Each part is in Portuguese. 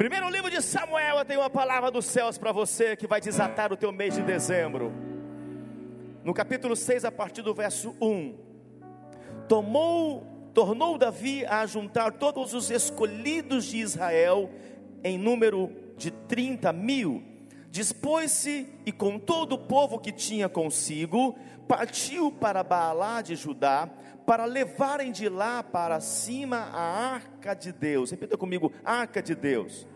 Primeiro livro de Samuel, eu tenho uma palavra dos céus para você que vai desatar o teu mês de dezembro. No capítulo 6, a partir do verso 1. Tomou, tornou Davi a juntar todos os escolhidos de Israel em número de 30 mil. Dispôs-se e com todo o povo que tinha consigo, partiu para Baalá de Judá, para levarem de lá para cima a arca de Deus. Repita comigo: arca de Deus.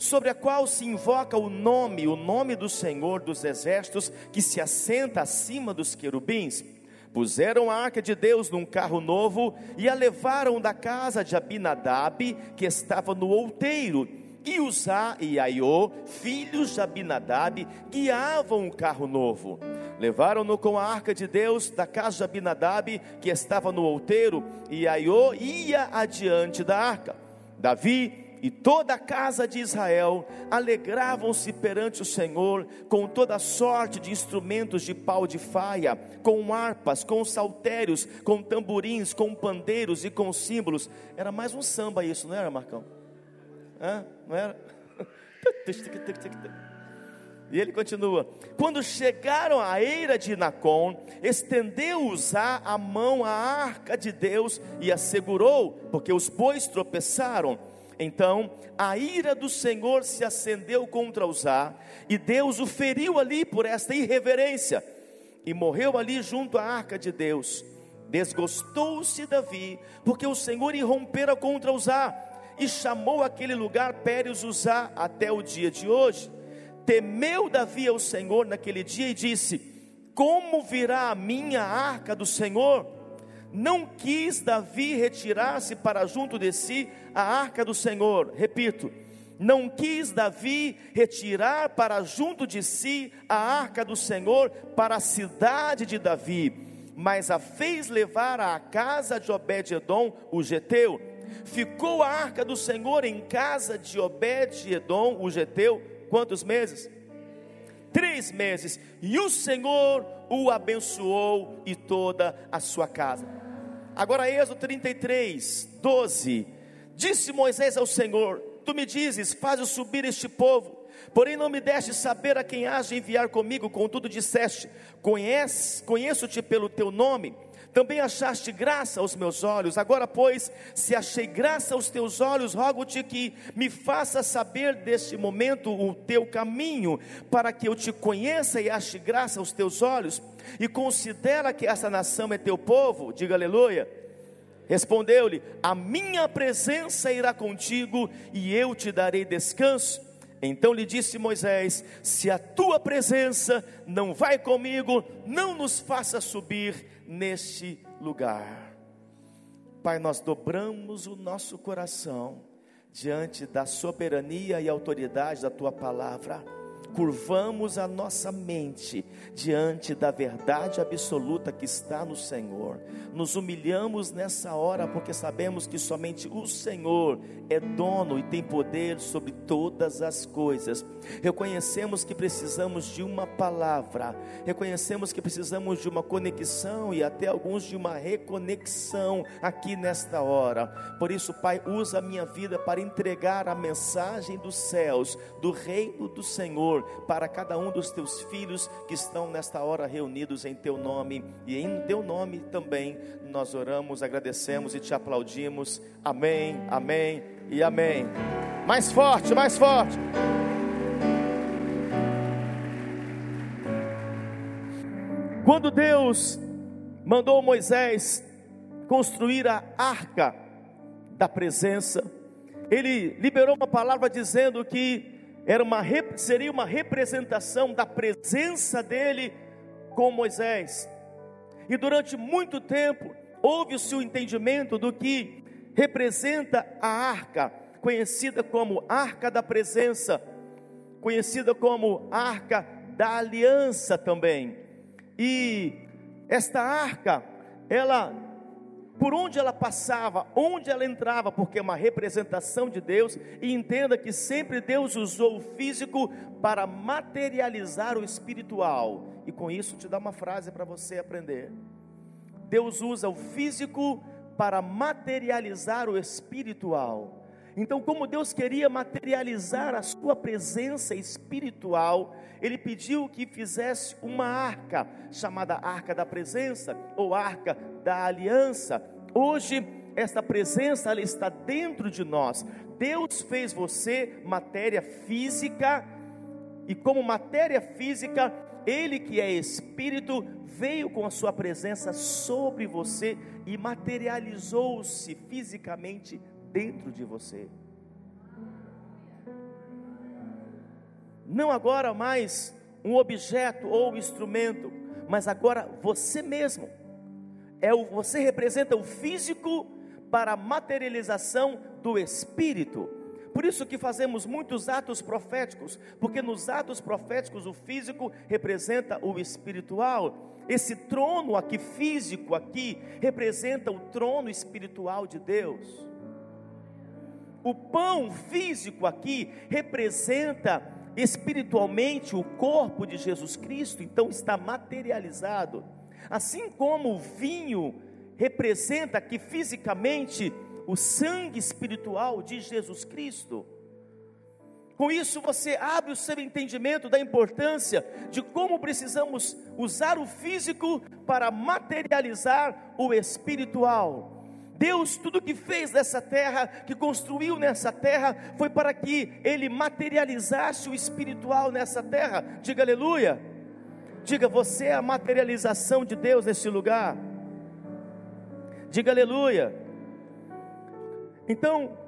Sobre a qual se invoca o nome, o nome do Senhor dos exércitos, que se assenta acima dos querubins. Puseram a arca de Deus num carro novo e a levaram da casa de Abinadab, que estava no outeiro e Uzá e Aiô, filhos de Abinadab, guiavam o carro novo. Levaram-no com a arca de Deus da casa de Abinadab, que estava no outeiro, e Aiô ia adiante da arca. Davi e toda a casa de Israel alegravam-se perante o Senhor com toda sorte de instrumentos de pau de faia, com harpas, com saltérios, com tamborins, com pandeiros e com símbolos. Era mais um samba isso, não era, Marcão? Hã? Não era? E ele continua: Quando chegaram à eira de Nacon, estendeu Uzá a mão à arca de Deus e a segurou, porque os bois tropeçaram. Então a ira do Senhor se acendeu contra Uzá, e Deus o feriu ali por esta irreverência, e morreu ali junto à arca de Deus. Desgostou-se Davi, porque o Senhor irrompera contra Uzá, e chamou aquele lugar Pérez Uzá até o dia de hoje. Temeu Davi ao Senhor naquele dia e disse: Como virá a minha arca do Senhor? Não quis Davi retirar-se para junto de si a arca do Senhor. Repito, não quis Davi retirar para junto de si a arca do Senhor para a cidade de Davi, mas a fez levar à casa de Obed-edom, o geteu ficou a arca do Senhor em casa de Obed-Edom, o geteu, quantos meses? Três meses, e o Senhor o abençoou e toda a sua casa. Agora, Êxodo 33, 12: Disse Moisés ao Senhor: Tu me dizes, faz subir este povo, porém não me deste saber a quem has de enviar comigo, contudo disseste: Conheço-te pelo teu nome também achaste graça aos meus olhos. Agora, pois, se achei graça aos teus olhos, rogo-te que me faça saber deste momento o teu caminho, para que eu te conheça e ache graça aos teus olhos. E considera que essa nação é teu povo. Diga aleluia. Respondeu-lhe: A minha presença irá contigo e eu te darei descanso. Então lhe disse Moisés: Se a tua presença não vai comigo, não nos faça subir neste lugar. Pai, nós dobramos o nosso coração diante da soberania e autoridade da tua palavra curvamos a nossa mente diante da verdade absoluta que está no Senhor. Nos humilhamos nessa hora porque sabemos que somente o Senhor é dono e tem poder sobre todas as coisas. Reconhecemos que precisamos de uma palavra, reconhecemos que precisamos de uma conexão e até alguns de uma reconexão aqui nesta hora. Por isso, Pai, usa a minha vida para entregar a mensagem dos céus, do reino do Senhor para cada um dos teus filhos que estão nesta hora reunidos em teu nome e em teu nome também nós oramos, agradecemos e te aplaudimos. Amém, amém e amém. Mais forte, mais forte. Quando Deus mandou Moisés construir a arca da presença, ele liberou uma palavra dizendo que era uma, seria uma representação da presença dele com Moisés. E durante muito tempo houve-se o entendimento do que representa a arca, conhecida como arca da presença, conhecida como arca da aliança também. E esta arca, ela por onde ela passava, onde ela entrava, porque é uma representação de Deus, e entenda que sempre Deus usou o físico para materializar o espiritual. E com isso te dá uma frase para você aprender. Deus usa o físico para materializar o espiritual. Então, como Deus queria materializar a sua presença espiritual, ele pediu que fizesse uma arca, chamada Arca da Presença ou Arca da Aliança. Hoje, esta presença ela está dentro de nós. Deus fez você matéria física, e como matéria física, ele que é espírito veio com a sua presença sobre você e materializou-se fisicamente dentro de você. Não agora mais um objeto ou um instrumento, mas agora você mesmo. É o, você representa o físico para a materialização do espírito. Por isso que fazemos muitos atos proféticos, porque nos atos proféticos o físico representa o espiritual. Esse trono aqui físico aqui representa o trono espiritual de Deus. O pão físico aqui representa espiritualmente o corpo de Jesus Cristo, então está materializado. Assim como o vinho representa aqui fisicamente o sangue espiritual de Jesus Cristo. Com isso, você abre o seu entendimento da importância de como precisamos usar o físico para materializar o espiritual. Deus, tudo que fez nessa terra, que construiu nessa terra, foi para que Ele materializasse o espiritual nessa terra. Diga aleluia. Diga, você é a materialização de Deus neste lugar. Diga aleluia. Então,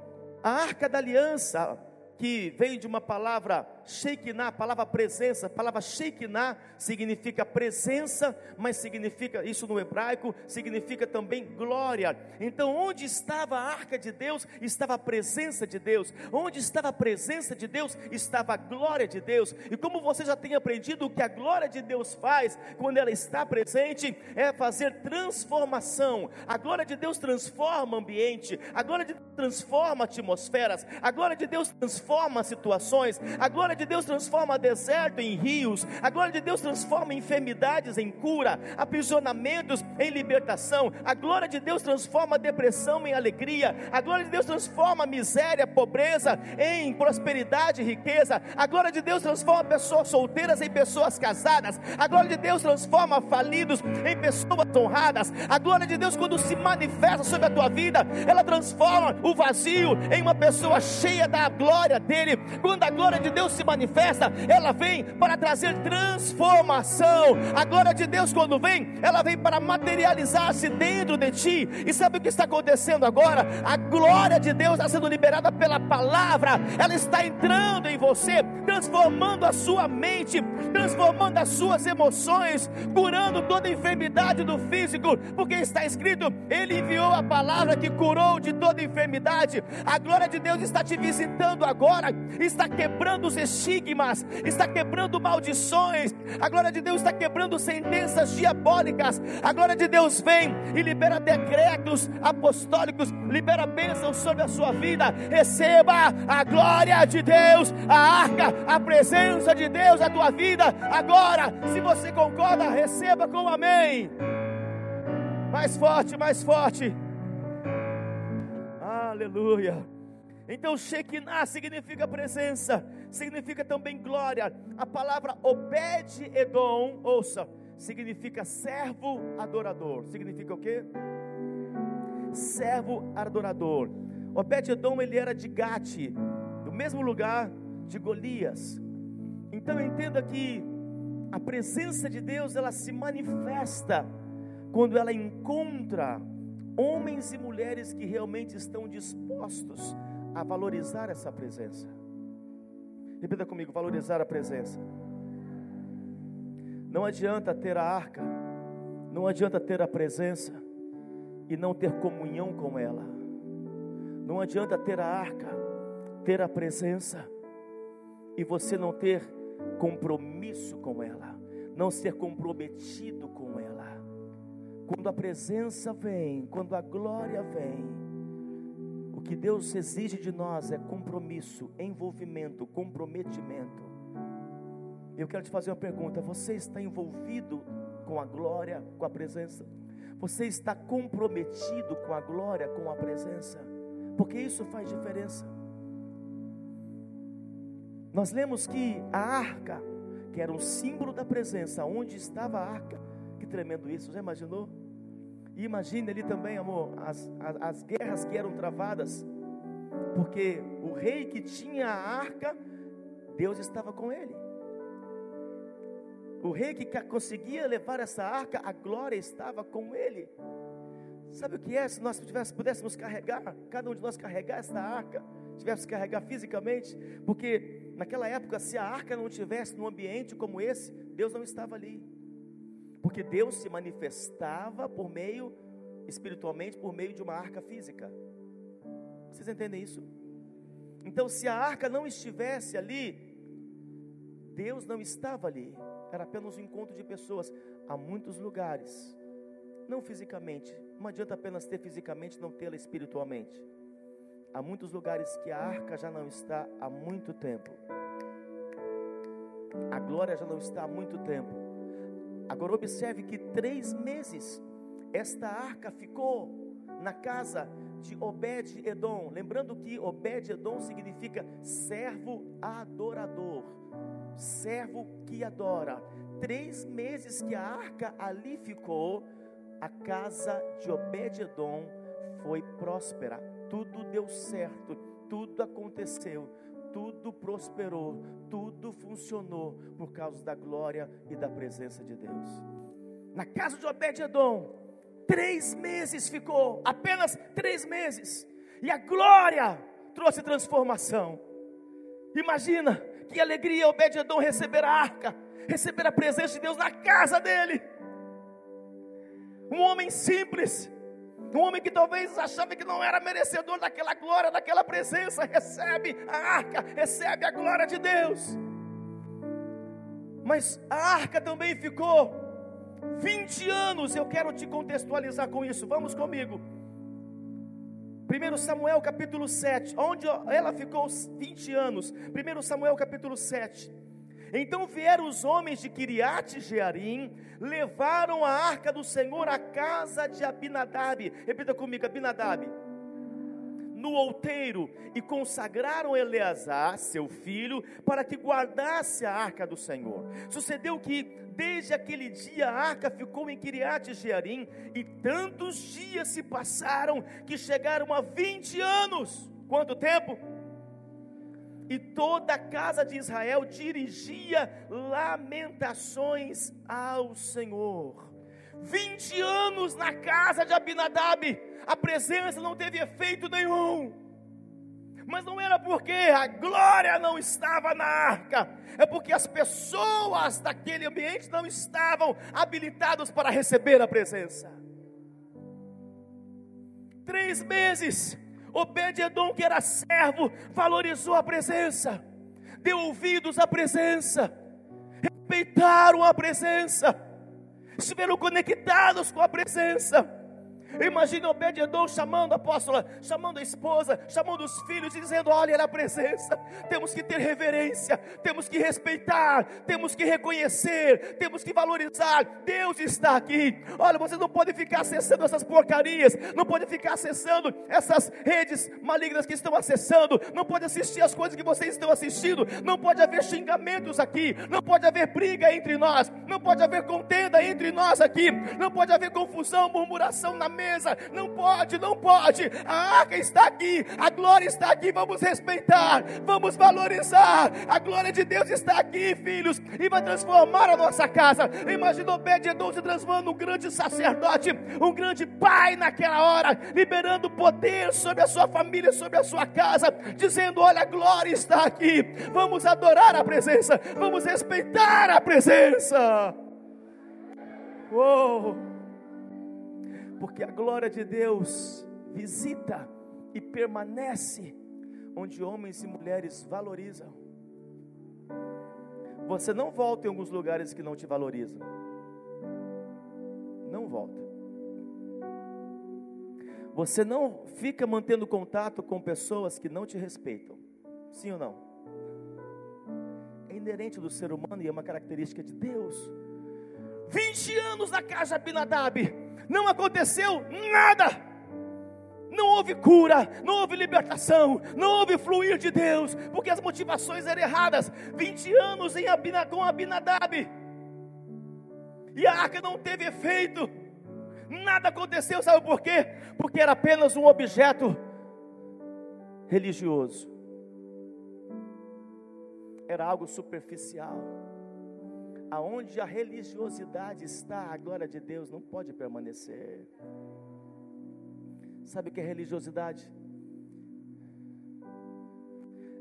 a arca da aliança, que vem de uma palavra Shekinah, a palavra presença, a palavra Shekinah significa presença, mas significa, isso no hebraico, significa também glória. Então, onde estava a arca de Deus, estava a presença de Deus. Onde estava a presença de Deus, estava a glória de Deus. E como você já tem aprendido, o que a glória de Deus faz quando ela está presente é fazer transformação. A glória de Deus transforma ambiente, a glória de Deus transforma atmosferas, a glória de Deus transforma situações, a glória glória de Deus transforma deserto em rios, a glória de Deus transforma enfermidades em cura, aprisionamentos em libertação, a glória de Deus transforma depressão em alegria, a glória de Deus transforma miséria, pobreza em prosperidade e riqueza, a glória de Deus transforma pessoas solteiras em pessoas casadas, a glória de Deus transforma falidos em pessoas honradas, a glória de Deus, quando se manifesta sobre a tua vida, ela transforma o vazio em uma pessoa cheia da glória dele, quando a glória de Deus se se manifesta, ela vem para trazer transformação. A glória de Deus, quando vem, ela vem para materializar-se dentro de ti. E sabe o que está acontecendo agora? A glória de Deus está sendo liberada pela palavra, ela está entrando em você, transformando a sua mente, transformando as suas emoções, curando toda enfermidade do físico, porque está escrito: Ele enviou a palavra que curou de toda enfermidade. A glória de Deus está te visitando agora, está quebrando os estigmas, está quebrando maldições, a glória de Deus está quebrando sentenças diabólicas, a glória de Deus vem e libera decretos apostólicos, libera bênçãos sobre a sua vida, receba a glória de Deus, a arca, a presença de Deus na tua vida, agora, se você concorda, receba com amém. Mais forte, mais forte. Aleluia. Então, Shekinah significa presença, significa também glória. A palavra Obed-Edom, ouça, significa servo adorador. Significa o quê? Servo adorador. Obed-Edom, ele era de Gate, do mesmo lugar de Golias. Então, entenda que a presença de Deus, ela se manifesta quando ela encontra homens e mulheres que realmente estão dispostos a valorizar essa presença. Repita comigo: valorizar a presença. Não adianta ter a arca, não adianta ter a presença e não ter comunhão com ela. Não adianta ter a arca, ter a presença e você não ter compromisso com ela, não ser comprometido com ela. Quando a presença vem, quando a glória vem, o que Deus exige de nós é compromisso, envolvimento, comprometimento. Eu quero te fazer uma pergunta: você está envolvido com a glória, com a presença? Você está comprometido com a glória, com a presença? Porque isso faz diferença. Nós lemos que a arca, que era um símbolo da presença, onde estava a arca, que tremendo isso, já imaginou? E imagine ali também, amor, as, as, as guerras que eram travadas, porque o rei que tinha a arca, Deus estava com ele. O rei que conseguia levar essa arca, a glória estava com ele. Sabe o que é? Se nós pudéssemos carregar, cada um de nós carregar essa arca, tivesse que carregar fisicamente, porque naquela época, se a arca não estivesse num ambiente como esse, Deus não estava ali. Porque Deus se manifestava por meio, espiritualmente, por meio de uma arca física. Vocês entendem isso? Então, se a arca não estivesse ali, Deus não estava ali era apenas um encontro de pessoas. Há muitos lugares, não fisicamente, não adianta apenas ter fisicamente, não tê-la espiritualmente. Há muitos lugares que a arca já não está há muito tempo. A glória já não está há muito tempo. Agora observe que três meses esta arca ficou na casa de Obed-Edom. Lembrando que Obed-Edom significa servo adorador servo que adora. Três meses que a arca ali ficou, a casa de Obed-Edom foi próspera. Tudo deu certo, tudo aconteceu, tudo prosperou, tudo funcionou por causa da glória e da presença de Deus. Na casa de Obed-Edom, três meses ficou, apenas três meses, e a glória trouxe transformação. Imagina, que alegria Obed-Edom receber a arca, receber a presença de Deus na casa dele. Um homem simples, um homem que talvez achava que não era merecedor daquela glória, daquela presença, recebe a arca, recebe a glória de Deus. Mas a arca também ficou 20 anos, eu quero te contextualizar com isso, vamos comigo. 1 Samuel capítulo 7, onde ela ficou 20 anos. 1 Samuel capítulo 7. Então vieram os homens de Kiriat Jearim, levaram a arca do Senhor à casa de Abinadab. Repita comigo, Abinadab. No outeiro, e consagraram Eleazar, seu filho, para que guardasse a arca do Senhor. Sucedeu que Desde aquele dia a arca ficou em Kiriat Jearim, e tantos dias se passaram que chegaram a 20 anos. Quanto tempo? E toda a casa de Israel dirigia lamentações ao Senhor. 20 anos na casa de Abinadab, a presença não teve efeito nenhum. Mas não era porque a glória não estava na arca, é porque as pessoas daquele ambiente não estavam habilitadas para receber a presença. Três meses, Obed-Edom, que era servo, valorizou a presença, deu ouvidos à presença, respeitaram a presença, estiveram conectados com a presença Imagine Obed-Edom chamando a apóstola, chamando a esposa, chamando os filhos dizendo: Olha na presença, temos que ter reverência, temos que respeitar, temos que reconhecer, temos que valorizar. Deus está aqui. Olha, você não pode ficar acessando essas porcarias, não pode ficar acessando essas redes malignas que estão acessando, não pode assistir as coisas que vocês estão assistindo, não pode haver xingamentos aqui, não pode haver briga entre nós, não pode haver contenda entre nós aqui, não pode haver confusão, murmuração na mente Não pode, não pode. A arca está aqui, a glória está aqui. Vamos respeitar, vamos valorizar. A glória de Deus está aqui, filhos, e vai transformar a nossa casa. Imagina Obed-Edom se transformando num grande sacerdote, um grande pai naquela hora, liberando poder sobre a sua família, sobre a sua casa, dizendo: Olha, a glória está aqui. Vamos adorar a presença, vamos respeitar a presença. Uou! Porque a glória de Deus visita e permanece onde homens e mulheres valorizam. Você não volta em alguns lugares que não te valorizam. Não volta. Você não fica mantendo contato com pessoas que não te respeitam. Sim ou não? É inerente do ser humano e é uma característica de Deus. 20 anos na casa de Abinadab não aconteceu nada. não houve cura, não houve libertação, não houve fluir de Deus, porque as motivações eram erradas. 20 anos em Abina, com Abinadab, e a arca não teve efeito, nada aconteceu, sabe por quê? Porque era apenas um objeto religioso, era algo superficial. Aonde a religiosidade está, a glória de Deus não pode permanecer. Sabe o que é religiosidade?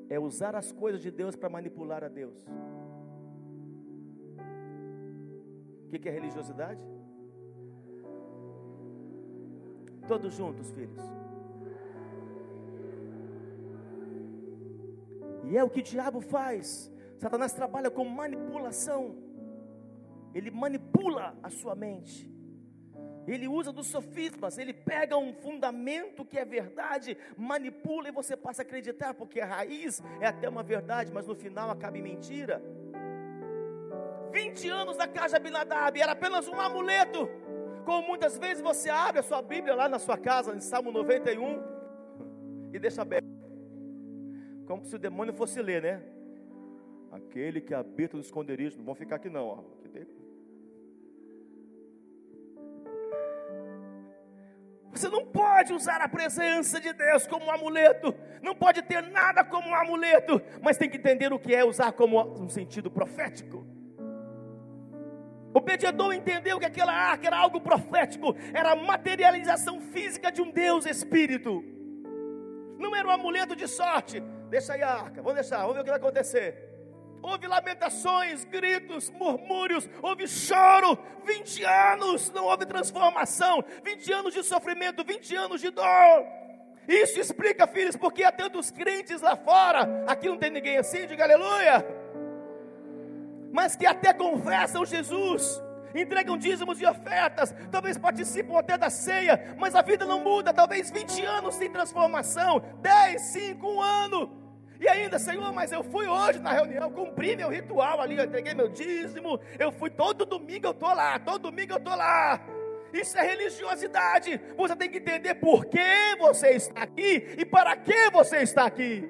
É usar as coisas de Deus para manipular a Deus. O que é religiosidade? Todos juntos, filhos. E é o que o diabo faz. Satanás trabalha com manipulação. Ele manipula a sua mente. Ele usa dos sofismas, ele pega um fundamento que é verdade, manipula e você passa a acreditar, porque a raiz é até uma verdade, mas no final acaba em mentira. 20 anos da casa Abinadab era apenas um amuleto. Como muitas vezes você abre a sua Bíblia lá na sua casa, em Salmo 91, e deixa aberto. Como se o demônio fosse ler, né? Aquele que habita no esconderijo, não vão ficar aqui não, ó. Você não pode usar a presença de Deus como um amuleto, não pode ter nada como um amuleto, mas tem que entender o que é usar como um sentido profético. O pediador entendeu que aquela arca era algo profético, era a materialização física de um Deus Espírito, não era um amuleto de sorte. Deixa aí a arca, vamos deixar, vamos ver o que vai acontecer houve lamentações, gritos, murmúrios, houve choro. 20 anos não houve transformação, 20 anos de sofrimento, 20 anos de dor. Isso explica, filhos, porque há tantos crentes lá fora. Aqui não tem ninguém assim, diga aleluia. Mas que até confessam Jesus, entregam dízimos e ofertas, talvez participam até da ceia, mas a vida não muda. Talvez 20 anos sem transformação, 10, 5, 1 ano. E ainda, Senhor, mas eu fui hoje na reunião, cumpri meu ritual ali, eu entreguei meu dízimo, eu fui todo domingo, eu estou lá, todo domingo eu estou lá. Isso é religiosidade. Você tem que entender por que você está aqui e para que você está aqui.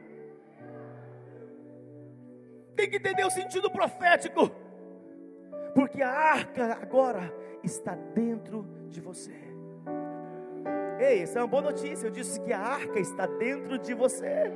Tem que entender o sentido profético. Porque a arca agora está dentro de você. Ei, essa é uma boa notícia. Eu disse que a arca está dentro de você.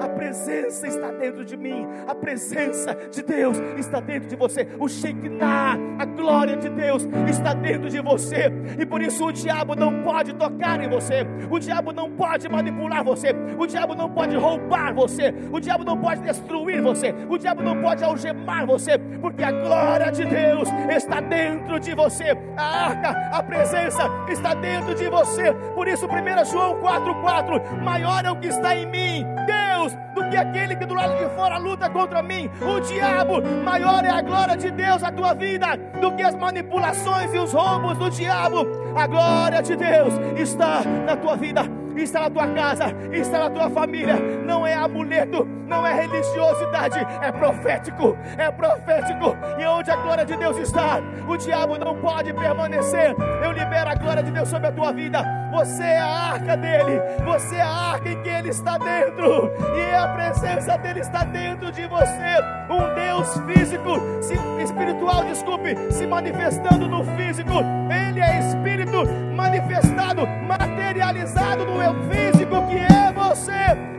A presença está dentro de mim. A presença de Deus está dentro de você. O Shekinah, a glória de Deus está dentro de você. E por isso o diabo não pode tocar em você. O diabo não pode manipular você. O diabo não pode roubar você. O diabo não pode destruir você. O diabo não pode algemar você. Porque a glória de Deus está dentro de você. A arca, a presença está dentro de você. Por isso 1 João 4,4: maior é o que está em mim. Deus Do que aquele que do lado de fora luta contra mim. O diabo, maior é a glória de Deus na tua vida do que as manipulações e os roubos do diabo. A glória de Deus está na tua vida está na tua casa, está na tua família. Não é amuleto, não é religiosidade, é profético, é profético. E onde a glória de Deus está, o diabo não pode permanecer. Eu libero a glória de Deus sobre a tua vida. Você é a arca dele, você é a arca em que ele está dentro, e a presença dele está dentro de você. Um Deus físico, espiritual, desculpe, se manifestando no físico. Ele é espírito manifestado, materializado no meu físico que é você.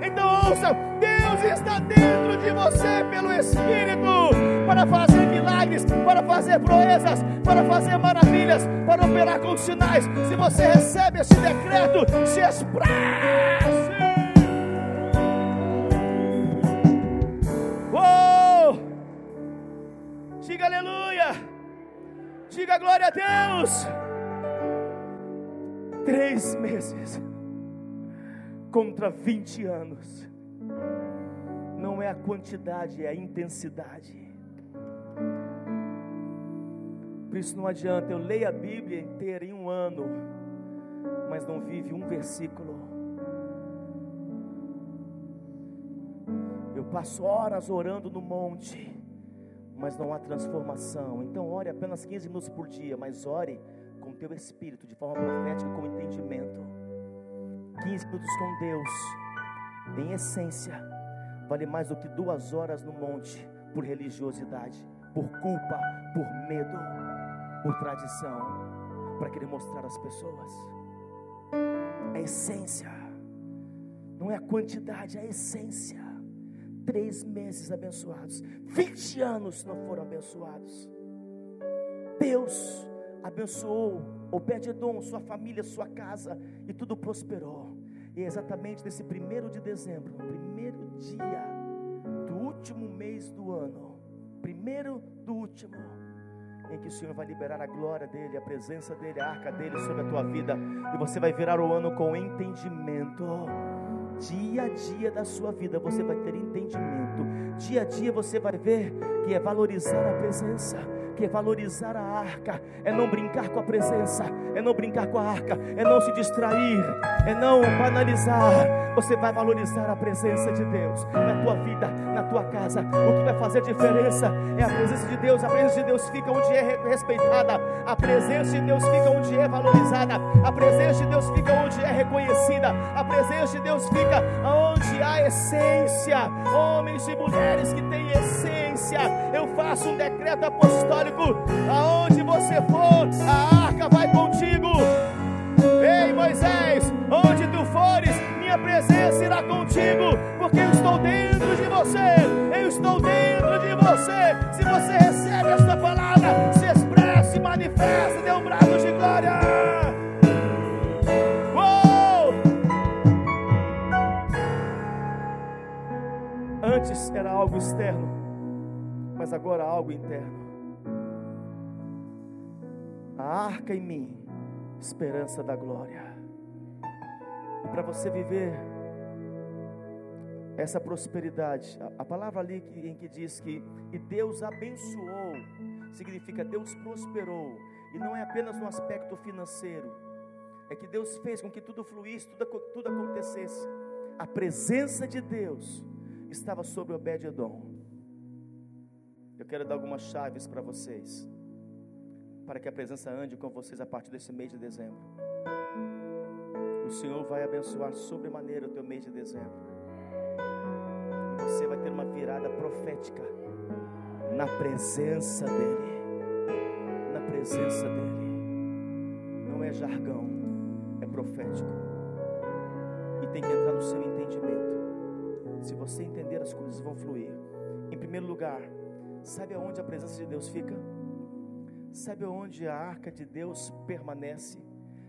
Então ouça, Deus está dentro de você pelo Espírito para fazer milagres, para fazer proezas, para fazer maravilhas, para operar com sinais. Se você recebe esse decreto, se expresse. Oh! Diga aleluia! Diga glória a Deus! Três meses contra 20 anos. Não é a quantidade, é a intensidade. Por isso não adianta, eu leio a Bíblia inteira em um ano, mas não vive um versículo. Eu passo horas orando no monte, mas não há transformação. Então ore apenas 15 minutos por dia, mas ore com teu espírito, de forma profética, com entendimento 15 minutos com Deus, em essência, vale mais do que duas horas no monte por religiosidade, por culpa, por medo, por tradição, para querer mostrar às pessoas. A essência, não é a quantidade, é a essência. Três meses abençoados, 20 anos não foram abençoados. Deus abençoou Obed-Edom, sua família, sua casa, e tudo prosperou. E é exatamente nesse primeiro de dezembro, no primeiro dia do último mês do ano, primeiro do último, em que o Senhor vai liberar a glória dEle, a presença dEle, a arca dEle sobre a tua vida, e você vai virar o ano com entendimento. Dia a dia da sua vida você vai ter entendimento. Dia a dia você vai ver que é valorizar a presença que é valorizar a arca, é não brincar com a presença, é não brincar com a arca, é não se distrair, é não banalizar. Você vai valorizar a presença de Deus na tua vida, na tua casa. O que vai fazer diferença é a presença de Deus. A presença de Deus fica onde é respeitada, a presença de Deus fica onde é valorizada, a presença de Deus fica onde é reconhecida, a presença de Deus fica onde há essência. Homens e mulheres que têm essência, eu faço um decreto apostólico aonde você for, a arca vai contigo. Ei Moisés, onde tu fores, minha presença irá contigo, porque eu estou dentro de você, eu estou dentro de você. Se você recebe esta palavra, se expresse, manifeste, dê um brado de glória. Antes era algo externo, mas agora algo interno a arca em mim, esperança da glória. E para você viver essa prosperidade, a, a palavra ali que, em que diz que e Deus abençoou, significa Deus prosperou, e não é apenas no aspecto financeiro, é que Deus fez com que tudo fluísse, tudo, tudo acontecesse. A presença de Deus estava sobre Obed-Edom. Eu quero dar algumas chaves para vocês para que a presença ande com vocês a partir desse mês de dezembro. O Senhor vai abençoar sobremaneira o teu mês de dezembro. E você vai ter uma virada profética na presença dEle. Na presença dEle. Não é jargão, é profético. E tem que entrar no seu entendimento. Se você entender, as coisas vão fluir. Em primeiro lugar, sabe aonde a presença de Deus fica? Sabe onde a arca de Deus permanece?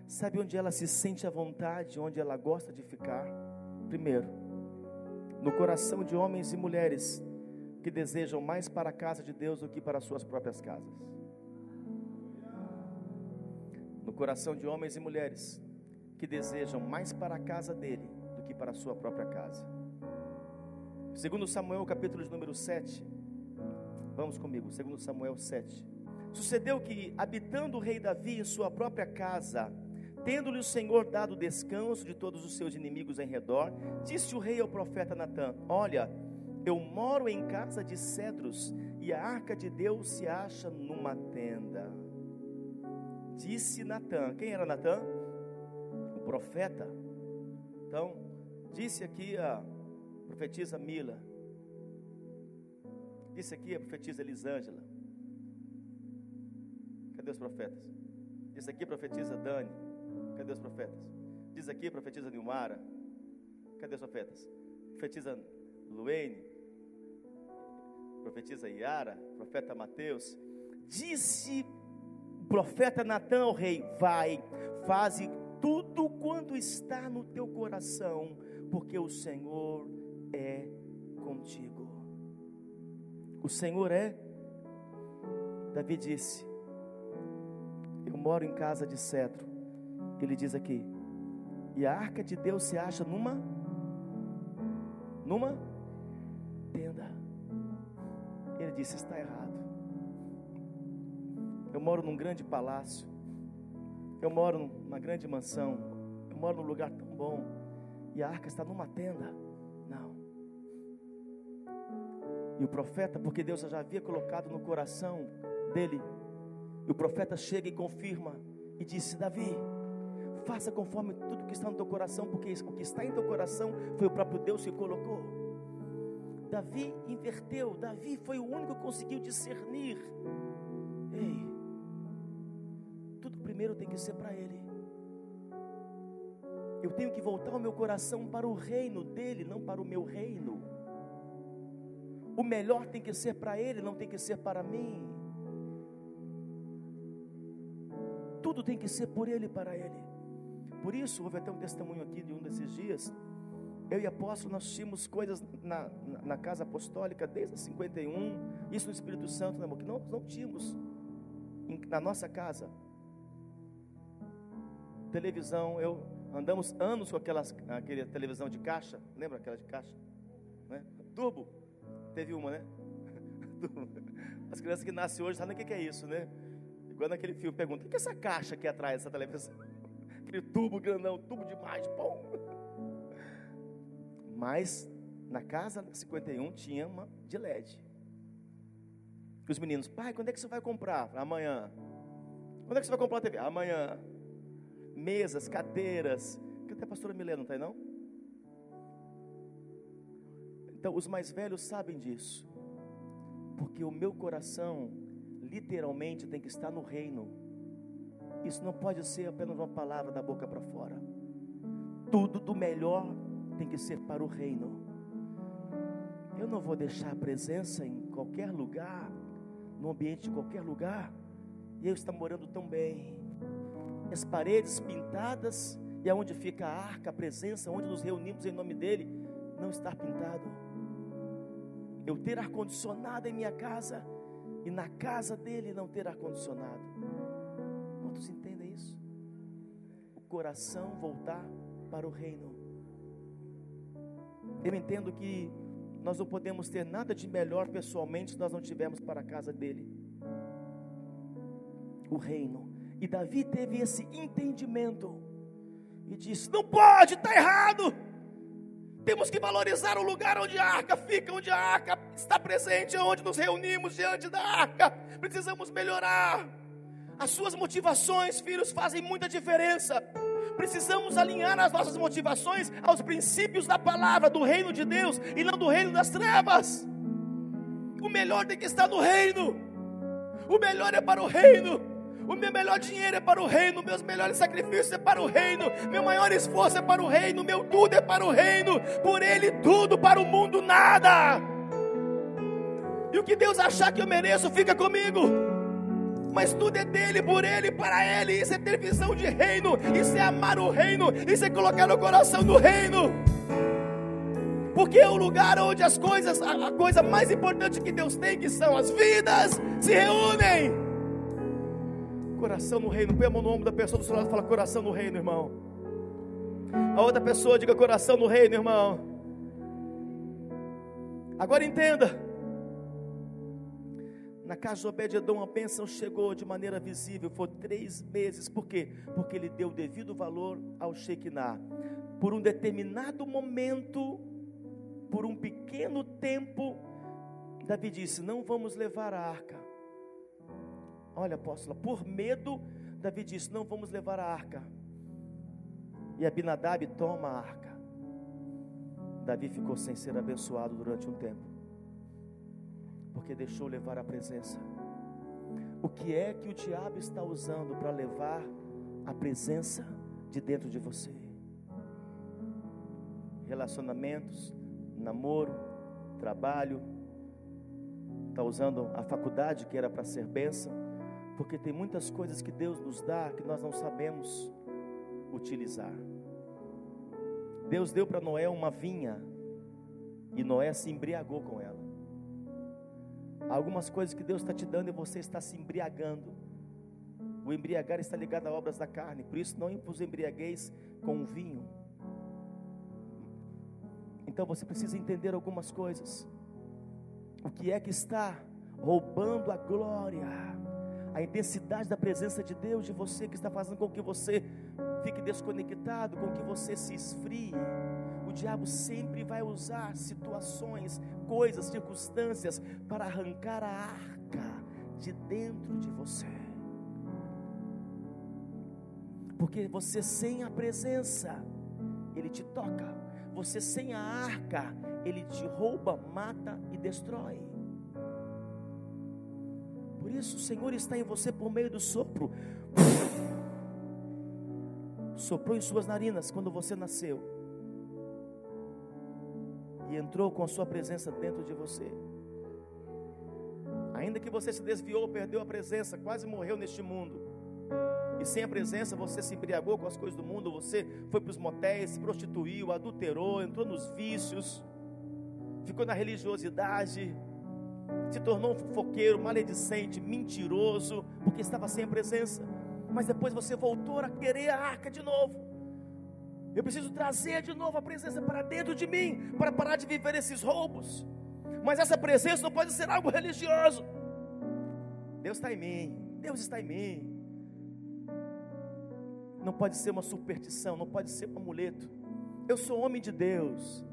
Sabe onde ela se sente à vontade, onde ela gosta de ficar? Primeiro, no coração de homens e mulheres que desejam mais para a casa de Deus do que para as suas próprias casas. No coração de homens e mulheres que desejam mais para a casa dele do que para a sua própria casa. Segundo Samuel, capítulo de número 7. Vamos comigo, segundo Samuel 7. Sucedeu que, habitando o rei Davi em sua própria casa, tendo-lhe o Senhor dado descanso de todos os seus inimigos em redor, disse o rei ao profeta Natã: Olha, eu moro em casa de cedros e a arca de Deus se acha numa tenda. Disse Natã: Quem era Natã? O profeta. Então, disse aqui a profetisa Mila. Disse aqui a profetisa Elisângela. Cadê os profetas? Diz aqui profetiza Dani. Cadê os profetas? Diz aqui profetiza Nilmara. Cadê os profetas? Profetiza Luene. Profetiza Iara. Profeta Mateus. Disse o profeta Natan ao rei: Vai, faze tudo quanto está no teu coração, porque o Senhor é contigo. O Senhor é. Davi disse: eu moro em casa de cedro. Ele diz aqui: E a arca de Deus se acha numa numa tenda. Ele disse: Está errado. Eu moro num grande palácio. Eu moro numa grande mansão. Eu moro num lugar tão bom. E a arca está numa tenda. Não. E o profeta, porque Deus já havia colocado no coração dele e o profeta chega e confirma e disse: Davi, faça conforme tudo que está no teu coração, porque o que está em teu coração foi o próprio Deus que colocou. Davi inverteu, Davi foi o único que conseguiu discernir. Ei, tudo primeiro tem que ser para Ele. Eu tenho que voltar o meu coração para o reino dele, não para o meu reino. O melhor tem que ser para ele, não tem que ser para mim. Tudo tem que ser por ele e para ele. Por isso, houve até um testemunho aqui de um desses dias. Eu e apóstolo, nós tínhamos coisas na, na, na casa apostólica desde 51, isso no Espírito Santo, né, que nós não tínhamos em, na nossa casa. Televisão, eu andamos anos com aquelas, aquela televisão de caixa, lembra aquela de caixa? Né? Teve uma, né? As crianças que nascem hoje sabem o que é isso, né? Igual naquele filme, pergunta: o que é essa caixa aqui atrás dessa televisão? Aquele tubo grandão, tubo demais, pão. Mas na casa 51 tinha uma de LED. Os meninos, pai, quando é que você vai comprar? Amanhã. Quando é que você vai comprar a TV? Amanhã. Mesas, cadeiras. Cadê a pastora Milena? Não está aí não? Então, os mais velhos sabem disso. Porque o meu coração, literalmente, tem que estar no reino. Isso não pode ser apenas uma palavra da boca para fora. Tudo do melhor tem que ser para o reino. Eu não vou deixar a presença em qualquer lugar, no ambiente de qualquer lugar, e eu estou morando tão bem. As paredes pintadas, e aonde fica a arca, a presença, onde nos reunimos em nome dele, não está pintado. Eu ter ar-condicionado em minha casa, e na casa dele não ter ar-condicionado. Quantos entendem isso? O coração voltar para o reino. Eu entendo que nós não podemos ter nada de melhor pessoalmente se nós não tivermos para a casa dele. O reino. E Davi teve esse entendimento e disse: Não pode, está errado. Temos que valorizar o lugar onde a arca fica, onde a arca está presente, onde nos reunimos diante da arca. Precisamos melhorar. As suas motivações, filhos, fazem muita diferença precisamos alinhar as nossas motivações aos princípios da palavra, do reino de Deus e não do reino das trevas. O melhor tem que estar no reino, o melhor é para o reino. O meu melhor dinheiro é para o reino, meus melhores sacrifícios é para o reino, meu maior esforço é para o reino, meu tudo é para o reino, por ele tudo, para o mundo nada. E o que Deus achar que eu mereço, fica comigo mas tudo é dele, por ele, para ele. Isso é ter visão de reino, isso é amar o reino, isso é colocar no coração do reino. Porque é o lugar onde as coisas, a, a coisa mais importante que Deus tem, que são as vidas, se reúnem. Coração no reino, põe a mão no ombro da pessoa do seu lado e fala: Coração no reino, irmão. A outra pessoa diga: Coração no reino, irmão. Agora entenda. Na casa de Obed-Edom a bênção chegou de maneira visível, foi três meses, por quê? Porque ele deu devido valor ao Shekinah. Por um determinado momento, por um pequeno tempo, Davi disse: Não vamos levar a arca. Olha, apóstola, por medo, Davi disse: Não vamos levar a arca. E Abinadab toma a arca. Davi ficou sem ser abençoado durante um tempo porque deixou levar a presença. O que é que o diabo está usando para levar a presença de dentro de você? Relacionamentos, namoro, trabalho, está usando a faculdade que era para ser bênção, porque tem muitas coisas que Deus nos dá que nós não sabemos utilizar. Deus deu para Noé uma vinha e Noé se embriagou com ela. Algumas coisas que Deus está te dando e você está se embriagando. O embriagar está ligado a obras da carne, por isso não vos embriagueis com o vinho. Então você precisa entender algumas coisas. O que é que está roubando a glória, a intensidade da presença de Deus de você, que está fazendo com que você fique desconectado, com que você se esfrie o diabo sempre vai usar situações, coisas, circunstâncias para arrancar a arca de dentro de você. Porque você sem a presença, ele te toca. Você sem a arca, ele te rouba, mata e destrói. Por isso o Senhor está em você por meio do sopro. Soprou em suas narinas quando você nasceu. E entrou com a sua presença dentro de você. Ainda que você se desviou, perdeu a presença, quase morreu neste mundo e sem a presença você se embriagou com as coisas do mundo, você foi para os motéis, se prostituiu, adulterou, entrou nos vícios, ficou na religiosidade, se tornou um fofoqueiro, maledicente, mentiroso, porque estava sem a presença. Mas depois você voltou a querer a arca de novo. Eu preciso trazer de novo a presença para dentro de mim, para parar de viver esses roubos. Mas essa presença não pode ser algo religioso. Deus está em mim, Deus está em mim não pode ser uma superstição, não pode ser um amuleto. Eu sou homem de Deus.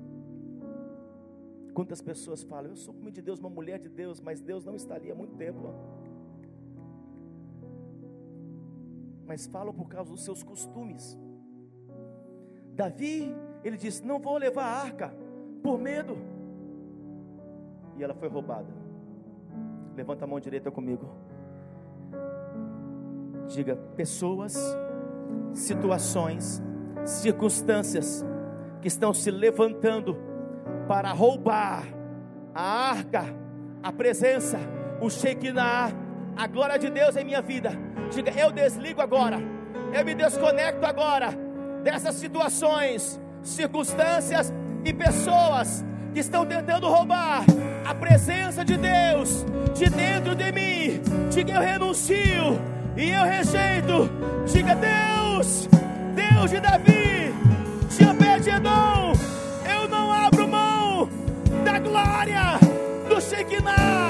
Quantas pessoas falam, eu sou homem de Deus, uma mulher de Deus, mas Deus não está ali há muito tempo. Mas falam por causa dos seus costumes. Davi, ele disse: Não vou levar a arca, por medo. E ela foi roubada. Levanta a mão direita comigo. Diga: Pessoas situações, circunstâncias que estão se levantando para roubar a arca, a presença, o Shekinah, a glória de Deus em minha vida. Diga, eu desligo agora, eu me desconecto agora dessas situações, circunstâncias e pessoas que estão tentando roubar a presença de Deus de dentro de mim. Diga, eu renuncio e eu rejeito. Diga, Deus Deus, de Davi, de Obed-Edom, eu não abro mão da glória, do Shekinah,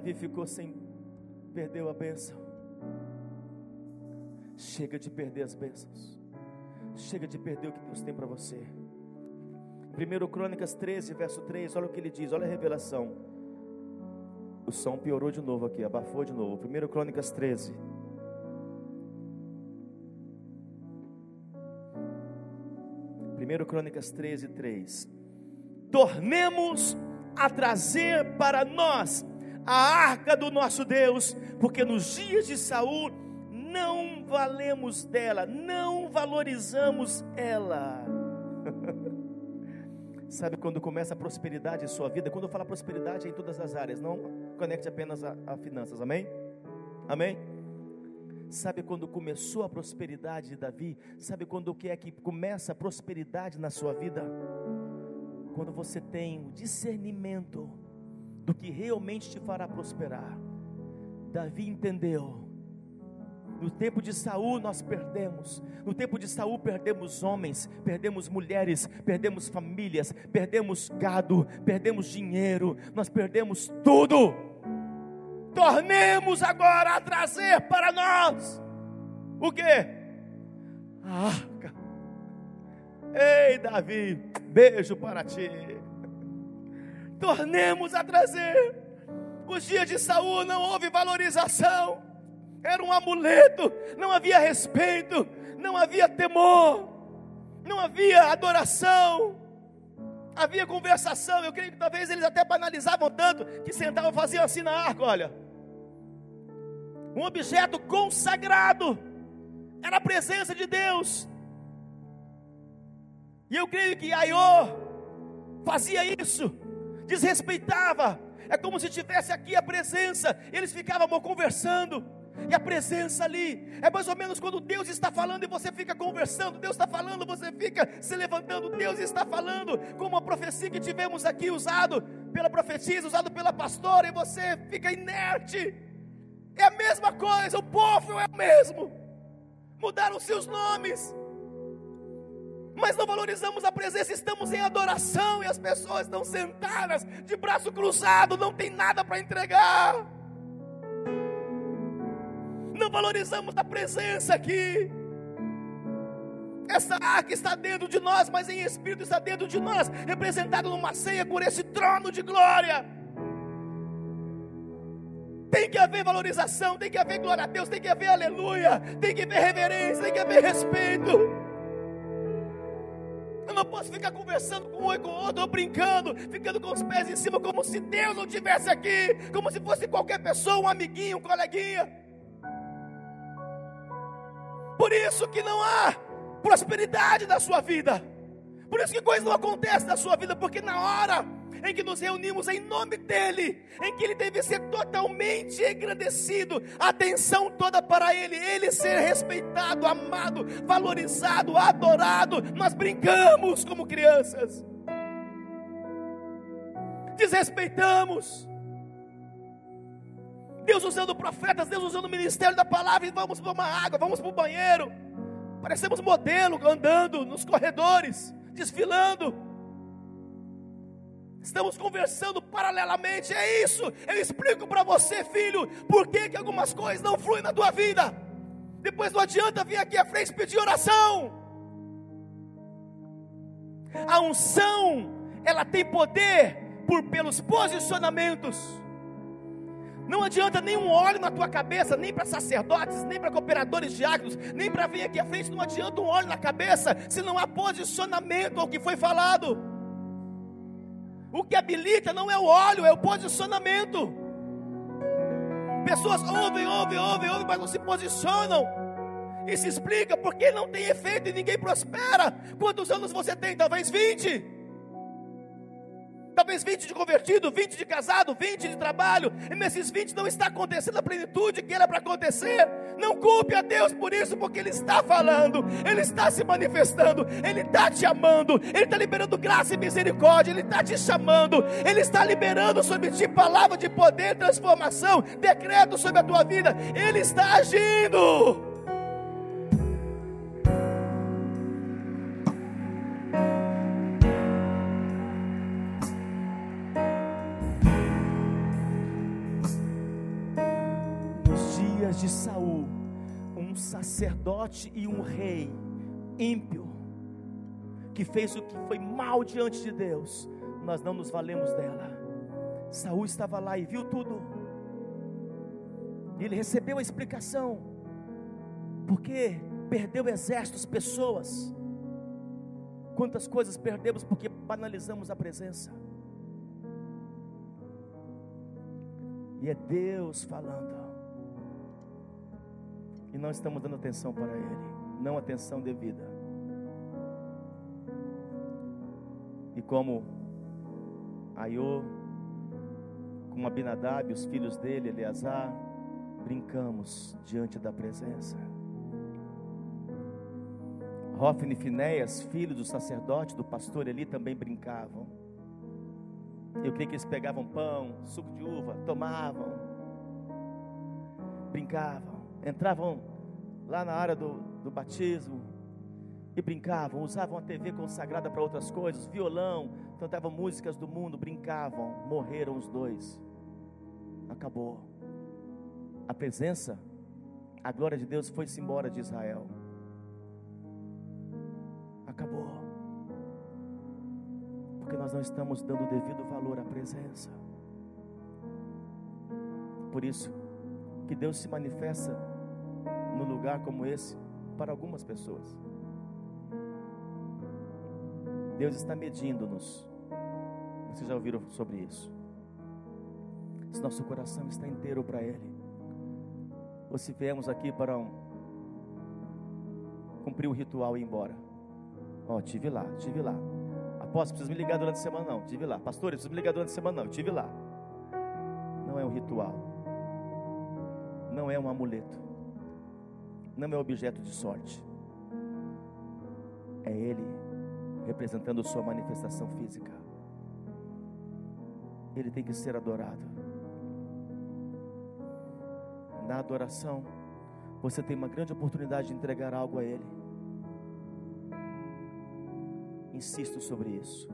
Davi ficou sem perdeu a bênção. Chega de perder as bênçãos. Chega de perder o que Deus tem para você. 1 Crônicas 13, verso 3, olha o que ele diz, olha a revelação. O som piorou de novo aqui, abafou de novo. 1 Crônicas 13. Primeiro Crônicas 13, 3. Tornemos a trazer para nós a arca do nosso Deus, porque nos dias de Saul não valemos dela, não valorizamos ela. Sabe quando começa a prosperidade em sua vida? Quando eu falo prosperidade é em todas as áreas, não conecte apenas a, a finanças, amém? Amém? Sabe quando começou a prosperidade de Davi? Sabe quando que é que começa a prosperidade na sua vida? Quando você tem o discernimento do que realmente te fará prosperar. Davi entendeu. No tempo de Saul nós perdemos. No tempo de Saul perdemos homens, perdemos mulheres, perdemos famílias, perdemos gado, perdemos dinheiro, nós perdemos tudo. Tornemos agora a trazer para nós o que? A arca. Ei, Davi, beijo para ti tornemos a trazer. Os dias de Saul não houve valorização, era um amuleto, não havia respeito, não havia temor, não havia adoração, havia conversação. Eu creio que talvez eles até banalizavam tanto que sentavam, faziam assim na arca, olha. Um objeto consagrado, era a presença de Deus. E eu creio que Aiô fazia isso desrespeitava. É como se tivesse aqui a presença. Eles ficavam conversando. E a presença ali é mais ou menos quando Deus está falando e você fica conversando. Deus está falando, você fica se levantando. Deus está falando, como a profecia que tivemos aqui usado pela profetisa, usado pela pastora, e você fica inerte. É a mesma coisa, o povo é o mesmo. Mudaram seus nomes, mas não valorizamos a presença, estamos em adoração e as pessoas estão sentadas de braço cruzado, não tem nada para entregar. não valorizamos a presença aqui. Essa arca está dentro de nós, mas em espírito está dentro de nós, representado numa ceia por esse trono de glória. Tem que haver valorização, tem que haver glória a Deus, tem que haver aleluia, tem que haver reverência, tem que haver respeito. Eu não posso ficar conversando com um e com o outro, ou brincando, ficando com os pés em cima, como se Deus não estivesse aqui, como se fosse qualquer pessoa, um amiguinho, um coleguinha. Por isso que não há prosperidade na sua vida. Por isso que coisas não acontecem na sua vida, porque na hora em que nos reunimos em nome dEle, em que Ele deve ser totalmente agradecido, atenção toda para Ele, Ele ser respeitado, amado, valorizado, adorado. Nós brincamos como crianças, desrespeitamos. Deus usando profetas, Deus usando o ministério da palavra, e vamos tomar água, vamos para o banheiro. Parecemos modelo andando nos corredores, desfilando. Estamos conversando paralelamente, é isso. Eu explico para você, filho, por que, que algumas coisas não fluem na tua vida. Depois não adianta vir aqui à frente pedir oração. A unção, ela tem poder por pelos posicionamentos. Não adianta nenhum óleo na tua cabeça, nem para sacerdotes, nem para cooperadores diáconos, nem para vir aqui à frente. Não adianta um óleo na cabeça se não há posicionamento ao que foi falado. O que habilita não é o óleo, é o posicionamento. Pessoas ouvem, ouvem, ouvem, ouvem, mas não se posicionam. E se explica porque não tem efeito e ninguém prospera. Quantos anos você tem? Talvez 20 talvez 20 de convertido, 20 de casado, 20 de trabalho, e nesses 20 não está acontecendo a plenitude que era para acontecer. Não culpe a Deus por isso, porque Ele está falando, Ele está se manifestando, Ele está te amando, Ele está liberando graça e misericórdia, Ele está te chamando, Ele está liberando sobre ti palavra de poder, transformação, decreto sobre a tua vida, Ele está agindo. Sacerdote e um rei ímpio, que fez o que foi mal diante de Deus, nós não nos valemos dela. Saul estava lá e viu tudo. Ele recebeu a explicação. Porque perdeu exércitos, pessoas. Quantas coisas perdemos porque banalizamos a presença. E é Deus falando não estamos dando atenção para Ele, não atenção devida. E como Aiô, como Abinadab, os filhos dele, Eleazar, brincamos diante da presença. Rófine e Finéias, filhos do sacerdote, do pastor Eli, também brincavam. Eu creio que eles pegavam pão, suco de uva, tomavam, brincavam entravam lá na área do, do batismo e brincavam, usavam a TV consagrada para outras coisas, violão, cantavam músicas do mundo, brincavam, morreram os dois. Acabou. A presença, a glória de Deus foi-se embora de Israel. Acabou. Porque nós não estamos dando o devido valor à presença. Por isso, que Deus se manifesta num lugar como esse para algumas pessoas. Deus está medindo-nos. Vocês já ouviram sobre isso? Se nosso coração está inteiro para Ele, ou se viemos aqui para um, cumprir o ritual e ir embora. Ó, oh, tive lá, tive lá. Apóstolo, precisa me ligar durante a semana, não. Tive lá. Pastor, precisa me ligar durante a semana, não. Tive lá. Não é um ritual não é um amuleto, não é objeto de sorte, é Ele representando sua manifestação física. Ele tem que ser adorado. Na adoração, você tem uma grande oportunidade de entregar algo a Ele. Insisto sobre isso.